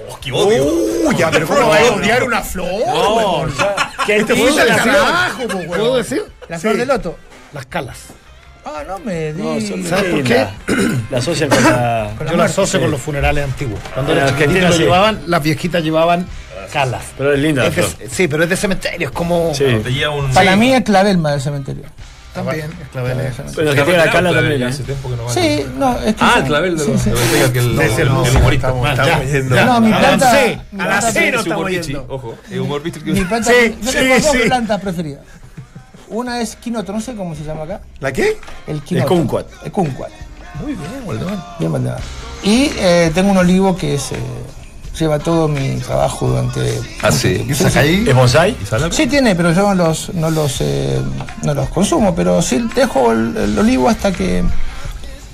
¡Oh, qué odio! Uy, ya, pero ¿cómo va a odiar una flor? No, weón? ya, que Te pisa fuiste la al flor. carajo, po, weón. ¿Puedo decir? La flor Sí. de loto. Las calas. Ah, no me No, di. son ¿Sabes por la, la asocian <coughs> con la. Con la Yo la asocio sí. con los funerales antiguos. Cuando En las Argentina chiquititas sí. llevaban, las viejitas llevaban calas. Pero es linda la Es de- sí, pero es de cementerio, es como. Sí. Un. Para mí es clavel más del cementerio. También, es clavel. es- Pero en Argentina la cala también. ¿eh? Hace tiempo que no va. Sí, no, es que. Ah, el clavel de los. sí. de que el, No, el- no, el humorista. estamos- Estamos ya, yendo. No, mi A la planta- C, a la planta- C no estamos yendo. Ojo, el humor que- Mi planta, Sí, yo sí, tengo dos sí. plantas preferidas. Una es quinoto, no sé cómo se llama acá. ¿La qué? El quinoto. kumquat. El kumquat. Muy bien, Waldemar. Bien Valdemar. Y eh, tengo un olivo que es, eh, lleva todo mi trabajo durante. Ah, sí. ¿Qué saca ahí? ¿Es bonsai? Sí tiene, pero yo no los, no los, eh, no los consumo, pero sí dejo el, el olivo hasta que...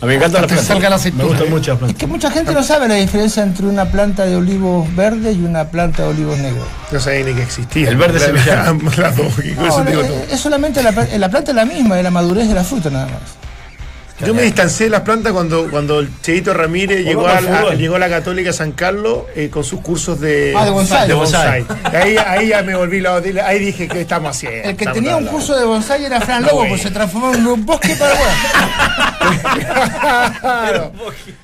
A mí me encanta la Hasta que planta. salga la Me gustan mucho las Es plantas. que mucha gente no sabe la diferencia entre una planta de olivos verde y una planta de olivos negros. No sabía ni que existía. El verde La- sevillano. las dos, ¿qué cosa No, es, es solamente la, pla- la planta es la misma, es la madurez de la fruta nada más. Yo me distancié de las plantas cuando, cuando el Cheito Ramírez llegó a, la- llegó a la Católica San Carlos eh, con sus cursos de, Ah, de bonsai. de bonsai. Ahí, ahí ya me volví la Ahí dije, ¿qué estamos haciendo? El que Estamos tenía un curso de bonsai era Fran Lobo, pues se transformó en un bosque paraguay. Claro.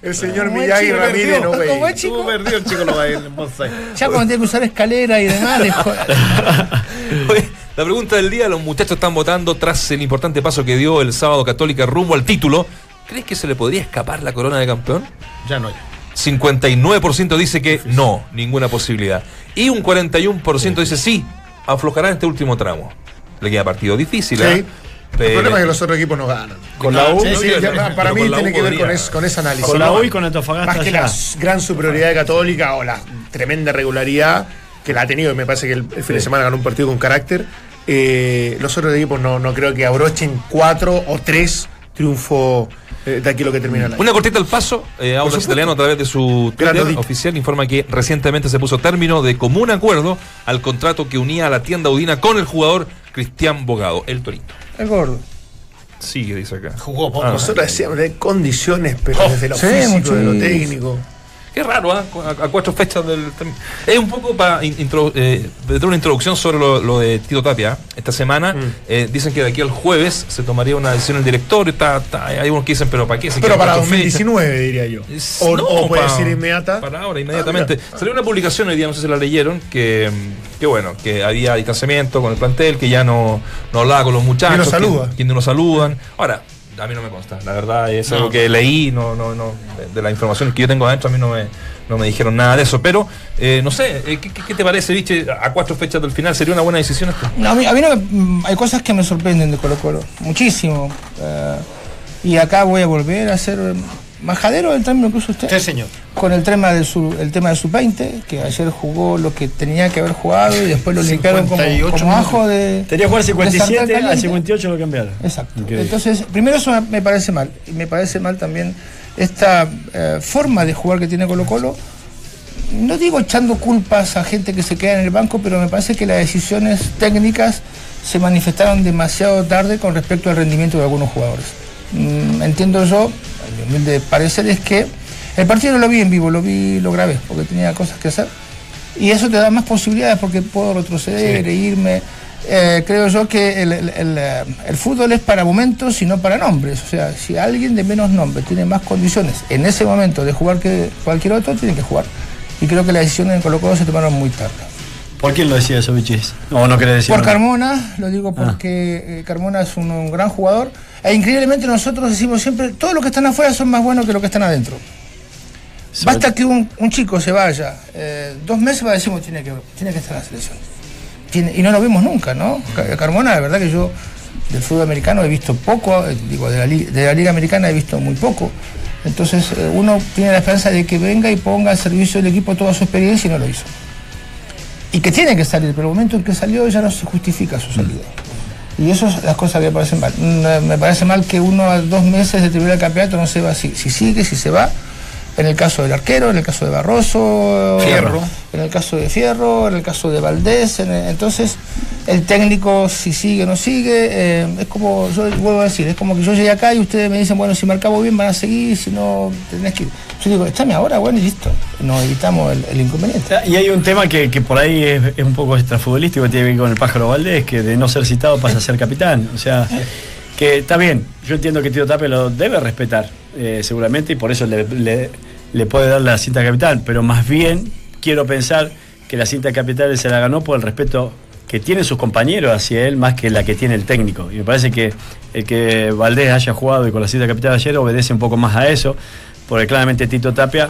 El señor Miyagi chico, Ramírez no perdió. Como ve. es chico, Estuvo perdido el chico lo va a ir en bonsai. ya cuando tiene que usar escalera y demás, <laughs> la pregunta del día, los muchachos están votando tras el importante paso que dio el sábado Católica rumbo al título. ¿Crees que se le podría escapar la corona de campeón? Ya no. ya. 59% dice que no, ninguna posibilidad. Y un 41% dice sí, aflojará en este último tramo. Le queda partido difícil, Sí. ¿eh? El Pero- problema es que los otros equipos no ganan. Con la U. Sí, sí, no, ya, pero para mí tiene que ver con, es- con ese análisis. Con la. U y con Antofagasta Más que ya. la gran superioridad de Católica o la tremenda regularidad que la ha tenido, y me parece que el, el fin de semana ganó un partido con carácter. Eh, los otros equipos no, no creo que abrochen cuatro o tres triunfos eh, de aquí lo que termina el año. Una cortita al paso, eh, Audax. Italiano a través de su Twitter oficial informa que recientemente se puso término de común acuerdo al contrato que unía a la tienda Udina con el jugador Cristian Bogado, el Torito. el gordo. Sigue, dice acá. Jugó poco. Ah, Nosotros decíamos de condiciones, pero Oh, desde lo sí, físico, de lo técnico. Qué raro, ¿ah? a, a cuatro fechas del. Es un poco para eh, dar una introducción sobre lo, lo de Tito Tapia. Esta semana Mm. eh, dicen que de aquí al jueves se tomaría una decisión el directorio. Está, está- hay unos que dicen, pero ¿para qué? Se Pero para cuatro fechas. 2019, diría yo. Es- O, no, o puede pa- ser inmediata. Para ahora, inmediatamente. Ah, mira. Salió una publicación hoy día, no sé si la leyeron, que, que bueno, que había distanciamiento con el plantel, que ya no, no hablaba con los muchachos. Ni los saluda. Que, que no saludan. Ahora, a mí no me consta. La verdad es algo que leí, no, no, no, de, de la información que yo tengo adentro, a mí no me, no me dijeron nada de eso. Pero, eh, no sé, eh, ¿qué, qué- qué te parece, Viche? A cuatro fechas del final, ¿sería una buena decisión esto? No, a mí, a mí no me- hay cosas que me sorprenden de Colo Colo, muchísimo. Eh, y acá voy a volver a eh, majadero del término que usa usted. Sí, señor. Con el tema del su, el tema del sub-20, que ayer jugó lo que tenía que haber jugado y después lo limpiaron como, 58 como ajo de. Tenía que jugar de 57, sartén al caliente. 58 lo cambiaron. Exacto. Increíble. Entonces, primero eso me- me parece mal. Y me parece mal también esta eh, forma de jugar que tiene Colo Colo. No digo echando culpas a gente que se queda en el banco, pero me parece que las decisiones técnicas se manifestaron demasiado tarde con respecto al rendimiento de algunos jugadores. Mm, entiendo yo, mi humilde parecer es que el partido no lo vi en vivo, lo vi, lo grabé, porque tenía cosas que hacer. Y eso te da más posibilidades porque puedo retroceder e irme. Eh, creo yo que el, el- el, eh, el fútbol es para momentos y no para nombres. O sea, si alguien de menos nombre tiene más condiciones en ese momento de jugar que cualquier otro, tiene que jugar. Y creo que las decisiones en Colo Colo se tomaron muy tarde. ¿Por quién lo decía eso, Bichis? No, no querés decir. Por Carmona, lo digo porque eh, Carmona es un, un gran jugador. E increíblemente nosotros decimos siempre, todos los que están afuera son más buenos que los que están adentro. Basta que un, un chico se vaya eh, dos meses para decimos tiene que, tiene que estar en la selección. Tiene- y no lo vimos nunca, ¿no? Ca- Carmona, la verdad que yo del fútbol americano he visto poco, eh, digo, de la, de la Liga Americana he visto muy poco. Entonces eh, uno tiene la esperanza de que venga y ponga al servicio del equipo toda su experiencia y no lo hizo. Y que tiene que salir, pero el momento en que salió ya no se justifica su salida. Y eso es las cosas me parecen mal. Mm, Me parece mal que uno a dos meses de terminar el campeonato no sepa si, si sigue, si se va. En el caso del arquero, en el caso de Barroso, Fierro. en el caso de Fierro, en el caso de Valdés. en el- entonces, el técnico, si sigue o no sigue, eh, es como, yo vuelvo a decir, es como que yo llegué acá y ustedes me dicen, bueno, si marcamos bien van a seguir, si no, tenés que ir. Yo digo, estame ahora, bueno, y listo. Nos evitamos el, el inconveniente. Y hay un tema que, que por ahí es, es un poco extrafutbolístico, tiene que ver con el pájaro Valdés, que de no ser citado pasa a ser capitán. O sea, que está bien, yo entiendo que Tito Tapia lo debe respetar, eh, seguramente, y por eso le, le- le puede dar la cinta capital, pero más bien quiero pensar que la cinta capital se la ganó por el respeto que tienen sus compañeros hacia él más que la que tiene el técnico. Y me parece que el que Valdés haya jugado y con la cinta capital ayer obedece un poco más a eso, porque claramente Tito Tapia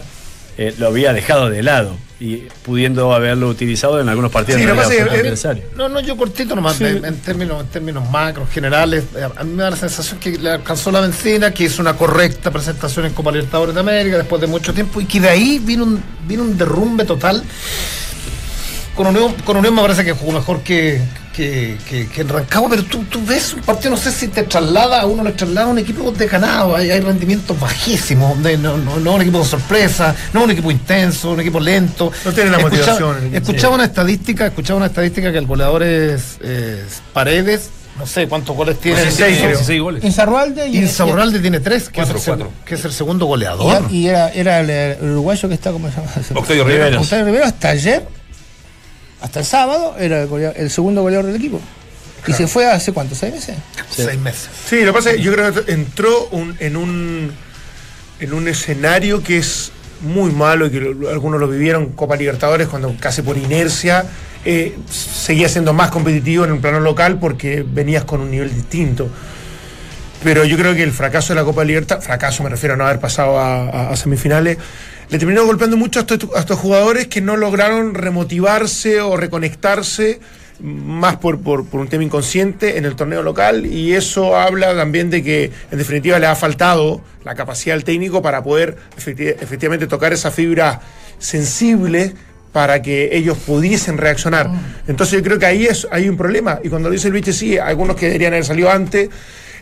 eh, lo había dejado de lado y pudiendo haberlo utilizado en algunos partidos Sí, que, eh. No, no, yo cortito nomás, en, en términos, en términos macros, generales, eh, a mí me da la sensación que le alcanzó la benzina, que hizo una correcta presentación en Copa Libertadores de América después de mucho tiempo y que de ahí vino un, vino un derrumbe total. Con Unión, con Unión me parece que jugó mejor que, que, que, que en Rancagua, pero tú, tú ves un partido, no sé si te traslada a uno, le traslada a un equipo de ganado, hay, hay rendimientos bajísimos, de, no, no, no un equipo de sorpresa, no un equipo intenso, un equipo lento. No tiene la Escuchaba- motivación. Escuchaba una estadística, escuchaba una estadística que el goleador es, es Paredes, no sé cuántos goles tiene. 16 creo. 16 goles. Insaurralde y, Insaurralde tiene tres, que, Cuatro, es, el, que es el segundo goleador. y, y era, era el, el uruguayo que está, ¿cómo se llama? Octavio Rivera. Octavio Rivero hasta ayer, hasta el sábado, era el, segundo goleador del equipo. Y se fue hace cuánto, seis meses. Seis meses. Sí, lo que pasa es que yo creo que entró un- en un en un escenario que es muy malo y que lo- algunos lo vivieron Copa Libertadores cuando casi por inercia eh, seguía siendo más competitivo en el plano local porque venías con un nivel distinto. Pero yo creo que el fracaso de la Copa Libertad, fracaso me refiero a no haber pasado a, a- a semifinales, le terminó golpeando mucho a estos, a estos jugadores que no lograron remotivarse o reconectarse más por, por, por un tema inconsciente en el torneo local y eso habla también de que en definitiva le ha faltado la capacidad del técnico para poder efecti- efectivamente tocar esa fibra sensible para que ellos pudiesen reaccionar. Entonces yo creo que ahí es, hay un problema. Y cuando lo dice el biche, sí, algunos que deberían haber salido antes,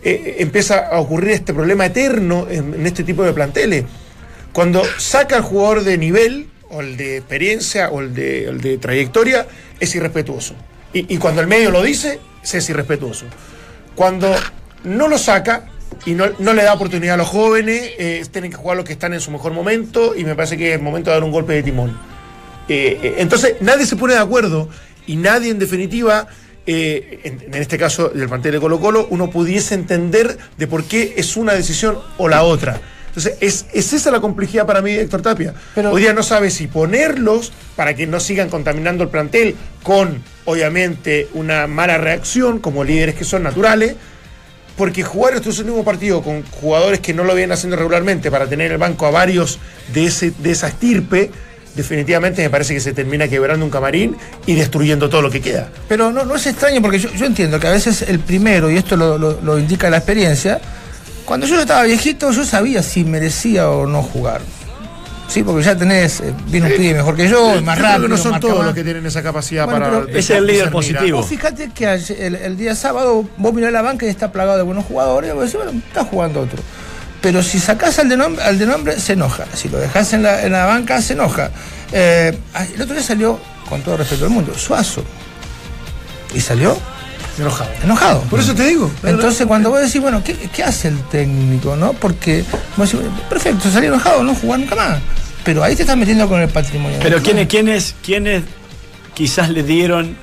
eh, empieza a ocurrir este problema eterno en, en este tipo de planteles. Cuando saca al jugador de nivel, o el de experiencia, o el de, el de trayectoria, es irrespetuoso. Y, cuando el medio lo dice, se es irrespetuoso. Cuando no lo saca y no, le da oportunidad a los jóvenes, eh, tienen que jugar los que están en su mejor momento, y me parece que es momento de dar un golpe de timón. Eh, eh, entonces, nadie se pone de acuerdo y nadie, en definitiva, en, en este caso del plantel de Colo Colo, uno pudiese entender de por qué es una decisión o la otra. Entonces, es, es esa la complejidad para mí Héctor Tapia. Pero- Hoy día no sabe si ponerlos para que no sigan contaminando el plantel con, obviamente, una mala reacción, como líderes que son naturales, porque jugar estos últimos partidos con jugadores que no lo vienen haciendo regularmente para tener en el banco a varios de, ese, de esa estirpe, definitivamente me parece que se termina quebrando un camarín y destruyendo todo lo que queda. Pero no, no es extraño porque yo, yo entiendo que a veces el primero, y esto lo, lo- lo indica la experiencia, cuando yo estaba viejito yo sabía si merecía o no jugar. Sí, porque ya tenés, eh, viene un pibe mejor que yo, es más Yo creo rápido. que no son todos más. los que tienen esa capacidad Bueno, para. pero- Es el líder positivo. Vos fíjate que ayer- el, el día sábado vos mirás la banca y está plagado de buenos jugadores, y vos decís, bueno, está jugando otro. Pero si sacás al de nombre, al de nombre se enoja. Si lo dejás en la, en la banca, se enoja. Eh, ah, el otro día salió, con todo respeto del mundo, Suazo. Y salió Enojado. enojado. Por eso te digo. Entonces, cuando vos decís, bueno, ¿qué, qué hace el técnico? no Porque vos decís, perfecto, salí enojado, no jugar nunca más. Pero ahí te estás metiendo con el patrimonio. Pero ¿quiénes, quiénes, quiénes quizás le dieron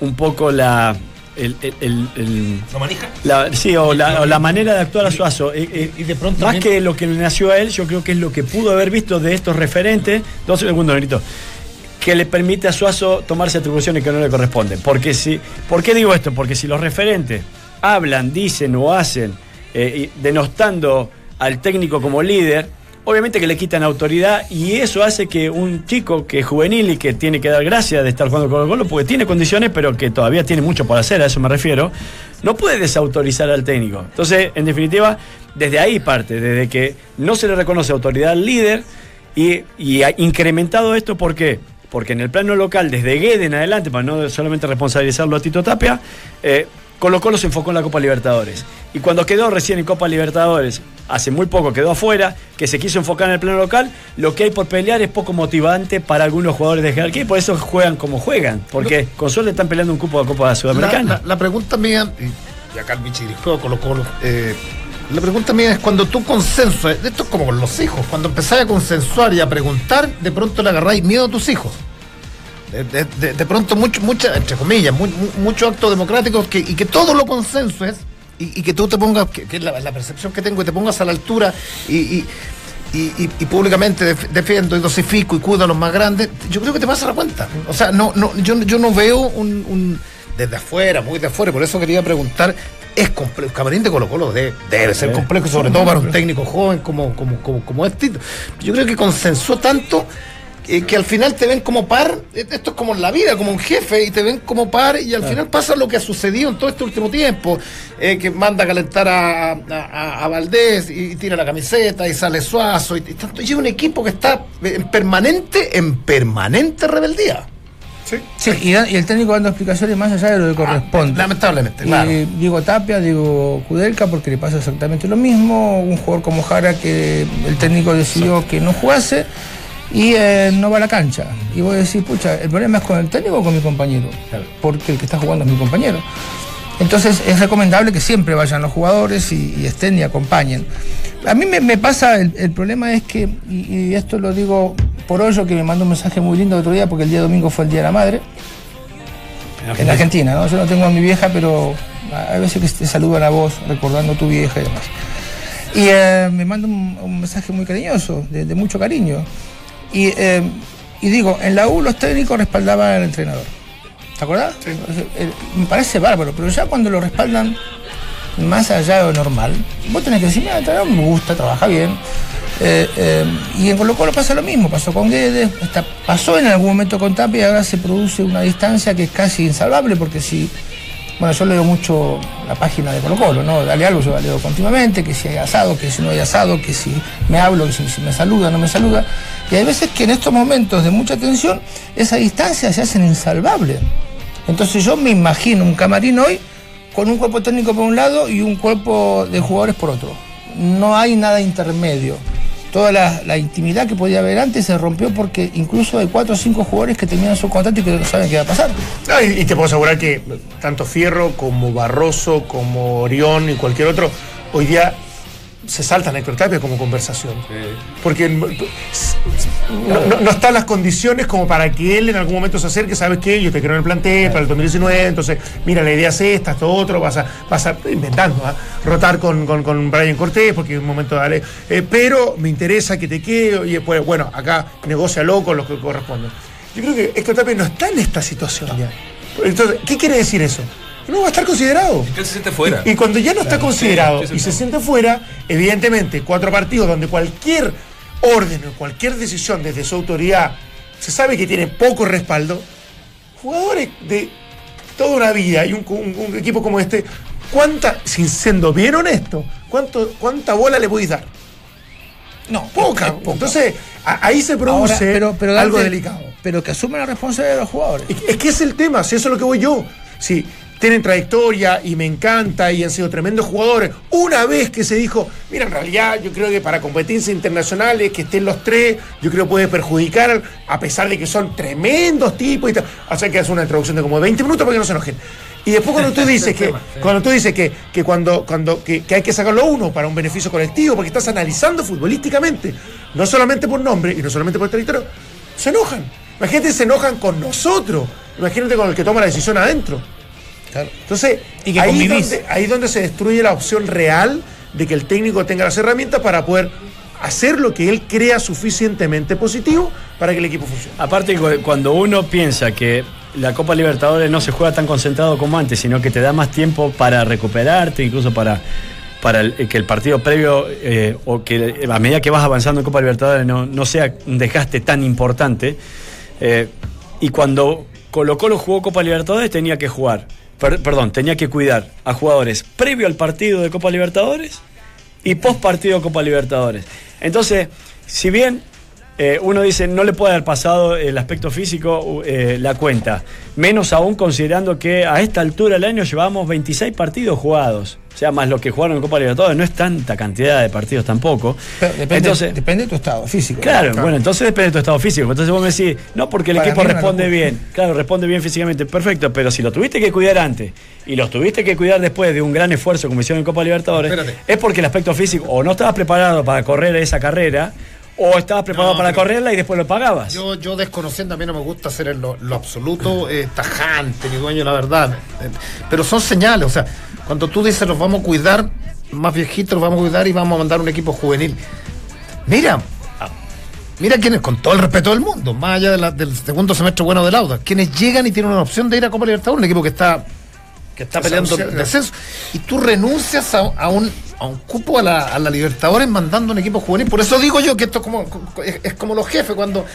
un poco la. El, el- el- el- ¿Lo maneja? la, sí, o la, o la manera de actuar a Suazo. Eh, eh, Y de pronto más también- que lo que le nació a él, yo creo que es lo que pudo haber visto de estos referentes. Dos segundos, Nerito. Que le permite a Suazo tomarse atribuciones que no le corresponden. Porque si, ¿Por qué digo esto? Porque si los referentes hablan, dicen o hacen, eh, denostando al técnico como líder, obviamente que le quitan autoridad y eso hace que un chico que es juvenil y que tiene que dar gracias de estar jugando con el Colo porque tiene condiciones, pero que todavía tiene mucho por hacer, a eso me refiero, no puede desautorizar al técnico. Entonces, en definitiva, desde ahí parte, desde que no se le reconoce autoridad al líder y, y ha incrementado esto, ¿por qué? Porque en el plano local, desde Guede en adelante, para no solamente responsabilizarlo a Tito Tapia, eh, Colo Colo se enfocó en la Copa Libertadores. Y cuando quedó recién en Copa Libertadores, hace muy poco quedó afuera, que se quiso enfocar en el plano local, lo que hay por pelear es poco motivante para algunos jugadores de jerarquía y por eso juegan como juegan. Porque con suerte están peleando un cupo de Copa Sudamericana. la- la pregunta mía, y, acá el bichi dirigió Colo Colo, eh, la pregunta mía es cuando tú consensuas, esto es como con los hijos, cuando empezás a consensuar y a preguntar, de pronto le agarráis miedo a tus hijos. De, de- pronto, mucho, mucha, entre comillas, mu- mu- muchos actos democráticos que, y que todo lo consenso es, y, y que tú te pongas, que, es la, percepción que tengo, y te pongas a la altura y, y- públicamente def- defiendo y dosifico y cuido a los más grandes, yo creo que te vas a dar cuenta. O sea, no, no, yo, yo no veo un- desde afuera, muy de afuera, por eso quería preguntar, es complejo, el camarín de Colo Colo debe, debe ser complejo, sobre todo para un técnico joven como, como, como, como este. Yo creo que consensuó tanto eh, que al final te ven como par, eh, esto es como en la vida, como un jefe, y te ven como par, y al final pasa lo que ha sucedido en todo este último tiempo, eh, que manda a calentar a, a, Valdés y, tira la camiseta y sale Suazo, y, y tanto, y es un equipo que está en permanente, en permanente rebeldía. Sí, y, da- y el técnico dando explicaciones más allá de lo que corresponde. Lamentablemente, Y claro. Diego Tapia, Diego Kudelka, porque le pasa exactamente lo mismo. Un jugador como Jara que el técnico decidió que no jugase y eh, no va a la cancha. Y voy a decir, pucha, ¿el problema es con el técnico o con mi compañero? Porque el que está jugando es mi compañero. Entonces es recomendable que siempre vayan los jugadores y, y estén y acompañen. A mí me, me pasa, el, el problema es que, y, y esto lo digo por hoyo, que me mandó un mensaje muy lindo el otro día, porque el día domingo fue el Día de la Madre, en Argentina, ¿no? Yo no tengo a mi vieja, pero hay veces que te saludan a vos recordando a tu vieja y demás. Y eh, me manda un, un mensaje muy cariñoso, de, de mucho cariño. Y, eh, y digo, en la U los técnicos respaldaban al entrenador. ¿Te acordás? Eh, Me parece bárbaro, pero ya cuando lo respaldan más allá de lo normal, vos tenés que decir, mira, me gusta, trabaja bien. Eh, eh, y en Colo Colo pasa lo mismo, pasó con Guedes, pasó en algún momento con Tapia y ahora se produce una distancia que es casi insalvable porque si, bueno, yo leo mucho la página de Colo Colo, ¿no? Dale algo, yo la leo continuamente, que si hay asado, que si no hay asado, que si me hablo, que si, si me saluda, no me saluda. Y hay veces que en estos momentos de mucha tensión, esa distancia se hacen insalvable. Entonces yo me imagino un camarín hoy con un cuerpo técnico por un lado y un cuerpo de jugadores por otro. No hay nada intermedio. Toda la, intimidad que podía haber antes se rompió porque incluso hay cuatro o cinco jugadores que terminan su contrato y que no saben qué va a pasar. Y, y te puedo asegurar que tanto Fierro como Barroso, como Orión y cualquier otro, hoy día se saltan a Héctor Tapia como conversación. Porque no, no- no están las condiciones como para que él en algún momento se acerque, ¿sabes qué? Yo te quiero en el plantel para el 2019, entonces, mira, la idea es esta, esto otro, vas a, vas a inventando, ¿ah? rotar con, con, con Brian Cortés, porque en un momento dale, eh, pero me interesa que te quede, y después, bueno, acá negocialo con lo que corresponde. Yo creo que Héctor Tapia no está en esta situación ya. Entonces, ¿qué quiere decir eso? No va a estar considerado. Que él se siente fuera. Y, y cuando ya no está considerado sí, sí, y se siente fuera, evidentemente, cuatro partidos donde cualquier orden o cualquier decisión desde su autoridad se sabe que tiene poco respaldo, jugadores de toda una vida y un, un- un equipo como este, ¿cuánta, sin siendo bien honesto, cuánto, cuánta bola le podéis dar? No, Poca. es poca. Entonces, a- ahí se produce Ahora, pero, pero algo delicado. Pero que asumen la responsabilidad de los jugadores. Es que- es que es el tema, si eso es lo que voy yo. Si tienen trayectoria y me encanta y han sido tremendos jugadores, una vez que se dijo, mira, en realidad yo creo que para competencias internacionales, que estén los tres, yo creo que puede perjudicar, a pesar de que son tremendos tipos y tal. O sea que hace una introducción de como 20 minutos para que no se enojen. Y después cuando tú <laughs> dices que, cuando tú dices que, que cuando, cuando que, que hay que sacarlo uno para un beneficio colectivo, porque estás analizando futbolísticamente, no solamente por nombre y no solamente por territorio, se enojan. Imagínate, se enojan con nosotros. Imagínate con el que toma la decisión adentro. Entonces, Y que ahí, donde, ahí donde se destruye la opción real de que el técnico tenga las herramientas para poder hacer lo que él crea suficientemente positivo para que el equipo funcione. Aparte, cu- cuando uno piensa que la Copa Libertadores no se juega tan concentrado como antes, sino que te da más tiempo para recuperarte, incluso para, para el- que el partido previo eh, o que a medida que vas avanzando en Copa Libertadores no, no sea un desgaste tan importante. eh, y cuando Colo Colo jugó Copa Libertadores tenía que jugar, per- perdón, tenía que cuidar a jugadores previo al partido de Copa Libertadores y post partido de Copa Libertadores. Entonces, si bien eh, uno dice no le puede haber pasado el aspecto físico eh, la cuenta, menos aún considerando que a esta altura del año llevamos 26 partidos jugados, o sea, más los que jugaron en Copa Libertadores, no es tanta cantidad de partidos tampoco. Pero depende, Entonces, depende de tu estado físico. Claro, bueno, entonces depende de tu estado físico. Entonces vos me decís, no porque el Para equipo responde bien. Claro, responde bien físicamente, perfecto. Pero si lo tuviste que cuidar antes y los tuviste que cuidar después de un gran esfuerzo como hicieron en Copa Libertadores, Espérate. es porque el aspecto físico o no estabas preparado para correr esa carrera o estabas preparado No, para correrla y después lo pagabas. Yo, yo desconociendo, a mí no me gusta ser en lo, lo absoluto eh, tajante, ni dueño la verdad. Pero son señales, o sea, Cuando tú dices los vamos a cuidar, más viejitos los vamos a cuidar y vamos a mandar un equipo juvenil. Mira, ah, mira quienes, con todo el respeto del mundo, más allá de la- del segundo semestre bueno del Auda, quienes llegan y tienen una opción de ir a Copa Libertadores, un equipo que está que está peleando Desahuciado. descenso, y tú renuncias a, a un, a un cupo a la, a la Libertadores mandando un equipo juvenil. Por eso digo yo que esto es como, es como los jefes cuando,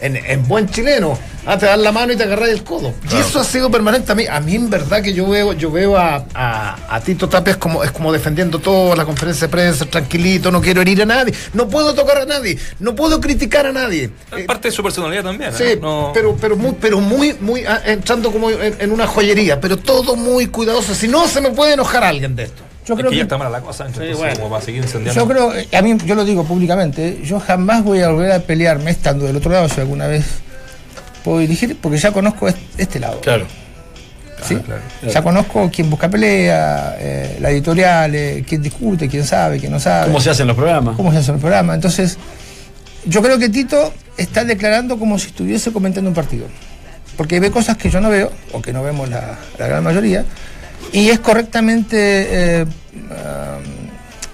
en, en buen chileno, ah, te dan la mano y te agarras el codo. Y eso ha sido permanente a mí. A mí en verdad que yo veo, yo veo a, a, a Tito Tapia es como, es como defendiendo todo, la conferencia de prensa, tranquilito, no quiero herir a nadie, no puedo tocar a nadie, no puedo criticar a nadie. Es parte de su personalidad también. Sí, ¿eh? No- pero, pero muy, pero muy, muy ah, entrando como en, en una joyería, pero todo muy cuidadoso. Si no, se me puede enojar alguien de esto. Yo es creo que ya está mala la cosa, entonces, bueno. como para seguir incendiando. Yo creo, eh, a mí, yo lo digo públicamente, yo jamás voy a volver a pelearme estando del otro lado si alguna vez puedo dirigir, porque ya conozco est- este lado. Claro. ¿sí? Ya conozco quién busca pelea, eh, la editorial, eh, quién discute, quién sabe, quién no sabe. ¿Cómo se hacen los programas? cómo se hace el programa. Entonces, yo creo que Tito está declarando como si estuviese comentando un partido. Porque ve cosas que yo no veo, o que no vemos la, la gran mayoría, y es correctamente eh, ah,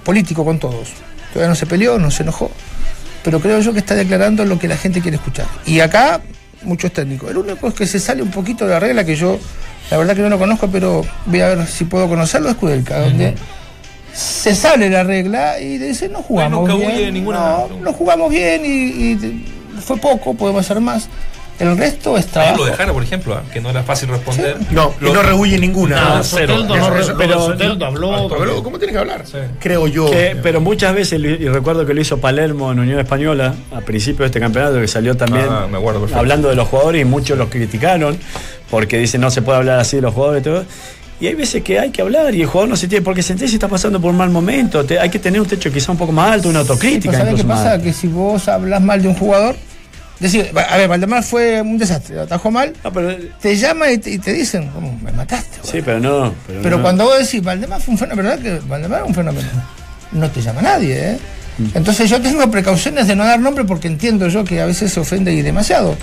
político con todos. Todavía no se peleó, no se enojó, pero creo yo que está declarando lo que la gente quiere escuchar. Y acá, muchos técnicos. El único es que se sale un poquito de la regla que yo, la verdad que no lo conozco, pero voy a ver si puedo conocerlo, es Kudelka, donde se sale la regla y dice no jugamos nunca huye bien. ninguna- no, no jugamos bien y, y fue poco, podemos hacer más. El resto es trabajo. lo dejara, por ejemplo, ¿eh? que no era fácil responder. No, y Lo- no rehuye ninguna. No, cero. no no, pero- Soteldo habló, Pero, ¿Cómo tienes que hablar? creo yo. Que- pero muchas veces, y recuerdo que lo hizo Palermo en Unión Española a principio de este campeonato, que salió también Ah, me acuerdo hablando de los jugadores y muchos los criticaron porque dicen no se puede hablar así de los jugadores y todo. Y hay veces que hay que hablar y el jugador no se tiene por qué sentir si está pasando por un mal momento. Te- hay que tener un techo quizá un poco más alto, una Sí, autocrítica. pero ¿sabes qué más pasa? alta. Que si vos hablas mal de un jugador, decir, a ver, Valdemar fue un desastre, atajó mal, No, pero, te llaman y te, y te dicen, ¿cómo? Me mataste. sí, pero no. Pero, Pero no. cuando vos decís, Valdemar fue un fenómeno, ¿verdad que Valdemar es un fenómeno? No te llama nadie, ¿eh? Mm. Entonces yo tengo precauciones de no dar nombre porque entiendo yo que a veces se ofende y demasiado.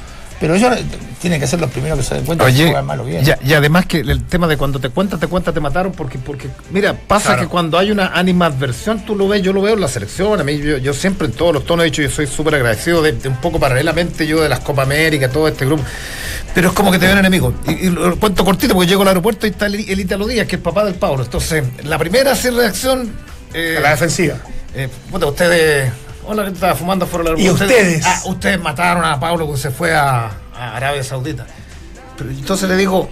Pero ellos eh, tienen que ser los primeros que se den cuenta Oye, juegan mal o bien. ya- y además que el tema de cuando te cuentas, te cuentas, te mataron, porque, porque mira, pasa Claro. que cuando hay una animadversión, tú lo ves, yo lo veo en la selección, a mí, yo, yo siempre en todos los tonos he dicho, yo soy súper agradecido de, de un poco paralelamente yo de las Copa América, todo este grupo, pero es como que te ven enemigos. Y, y lo cuento cortito, porque llego al aeropuerto y está el, el Italo Díaz, que es papá del Pablo. Entonces, la primera así reacción... eh, A la defensiva. eh, puta, ustedes. Hola, que estaba fumando fuera del ¿Y ustedes? Ah, ustedes mataron a Pablo que se fue a, a Arabia Saudita. Pero entonces le digo,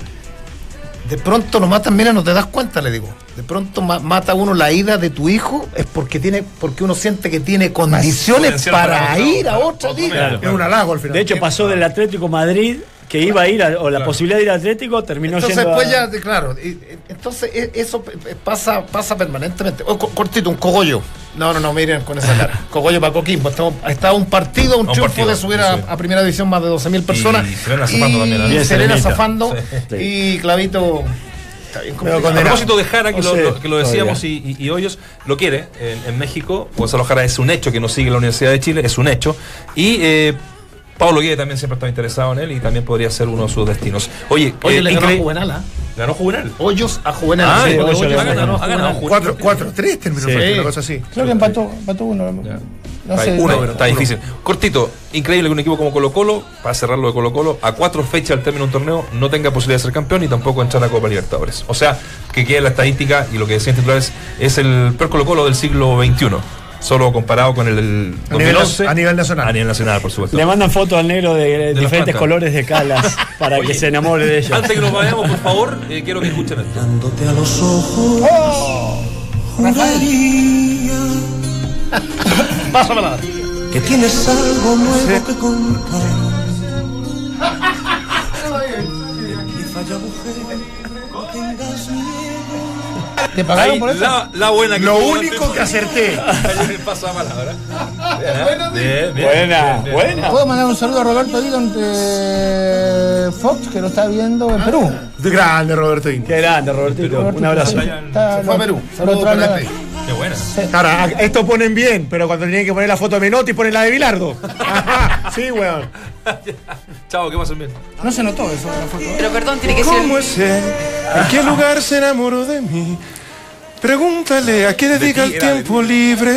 de pronto lo matan, mira, no te das cuenta, le digo. De pronto ma- mata uno la ida de tu hijo, es porque tiene, porque uno siente que tiene condiciones para, ir a otro. Claro. Es un halago al final. De hecho, pasó del Atlético Madrid, que iba a ir, a- o la posibilidad de ir al Atlético, terminó Entonces yendo después a- ya, claro, y- y- entonces e- eso pasa, pasa permanentemente. Cortito, un cogollo. No, no, no, miren con esa cara. <laughs> Cogollo para Coquimbo. Estamos- Está un partido, un Un triunfo partido, de subir a, sí. a primera división más de 12.000 personas. Y Serena zafando también, ¿eh? Y Bien, Serena zafando. Sí. Y Clavito. Pero. A propósito de Jara, que, O lo, sea, lo- que lo decíamos, y, y- y Hoyos lo quiere en, en México. Gonzalo Jara es un hecho que nos sigue en la Universidad de Chile, es un hecho. Y eh, Pablo Guede también siempre estaba interesado en él y también podría ser uno de sus destinos. Oye, Oye, eh, le ganó a Juvenal, ¿ah? ganó Juvenal. Hoyos a Juvenal. Ah, Sí, Hoyos Hoyos ganó. ganado Juvenal. Juvenal. 4 3 terminó Sí. una cosa así. Creo que empató, empató uno. No Está, sé. uno, pero- está difícil. Cortito, increíble que un equipo como Colo Colo, para cerrarlo de Colo Colo, a cuatro fechas al término de un torneo, no tenga posibilidad de ser campeón y tampoco entrar a Copa Libertadores. O sea, que quede la estadística y lo que decían titulares es el peor Colo Colo del siglo XXI. Solo comparado con el del A nivel 2011. a nivel nacional. A nivel nacional, por supuesto. Le mandan fotos al negro de, las diferentes colores de calas <laughs> para Oye, que se enamore de ella. Antes que nos vayamos, por favor, eh, quiero que escuchen esto. Dándote a los ojos, juraría Pásamela. <laughs> que tienes algo nuevo que contar. ¿Te pagaron Ahí, por eso? la, la buena que Lo único antes. que acerté. <laughs> Me pasa la palabra. Bien, ¿eh? Bien, bien, Buena, bien, bien. buena. ¿Puedo mandar un saludo a Roberto Dillon de Fox, que lo está viendo en Perú? Grande, Roberto Inti. Qué grande, Robertito. Roberto, Un abrazo. está- Se fue a Perú. Saludos para este. Qué buena. Ahora, esto ponen bien, pero cuando tienen que poner la foto de Menotti, ponen la de Bilardo. Ajá, sí, weón. <laughs> Chao, que pasen bien. No se notó eso. la foto. Pero perdón, tiene que ser. ¿Cómo es él? ¿En qué lugar se enamoró de mí? Pregúntale a qué dedica el tiempo libre.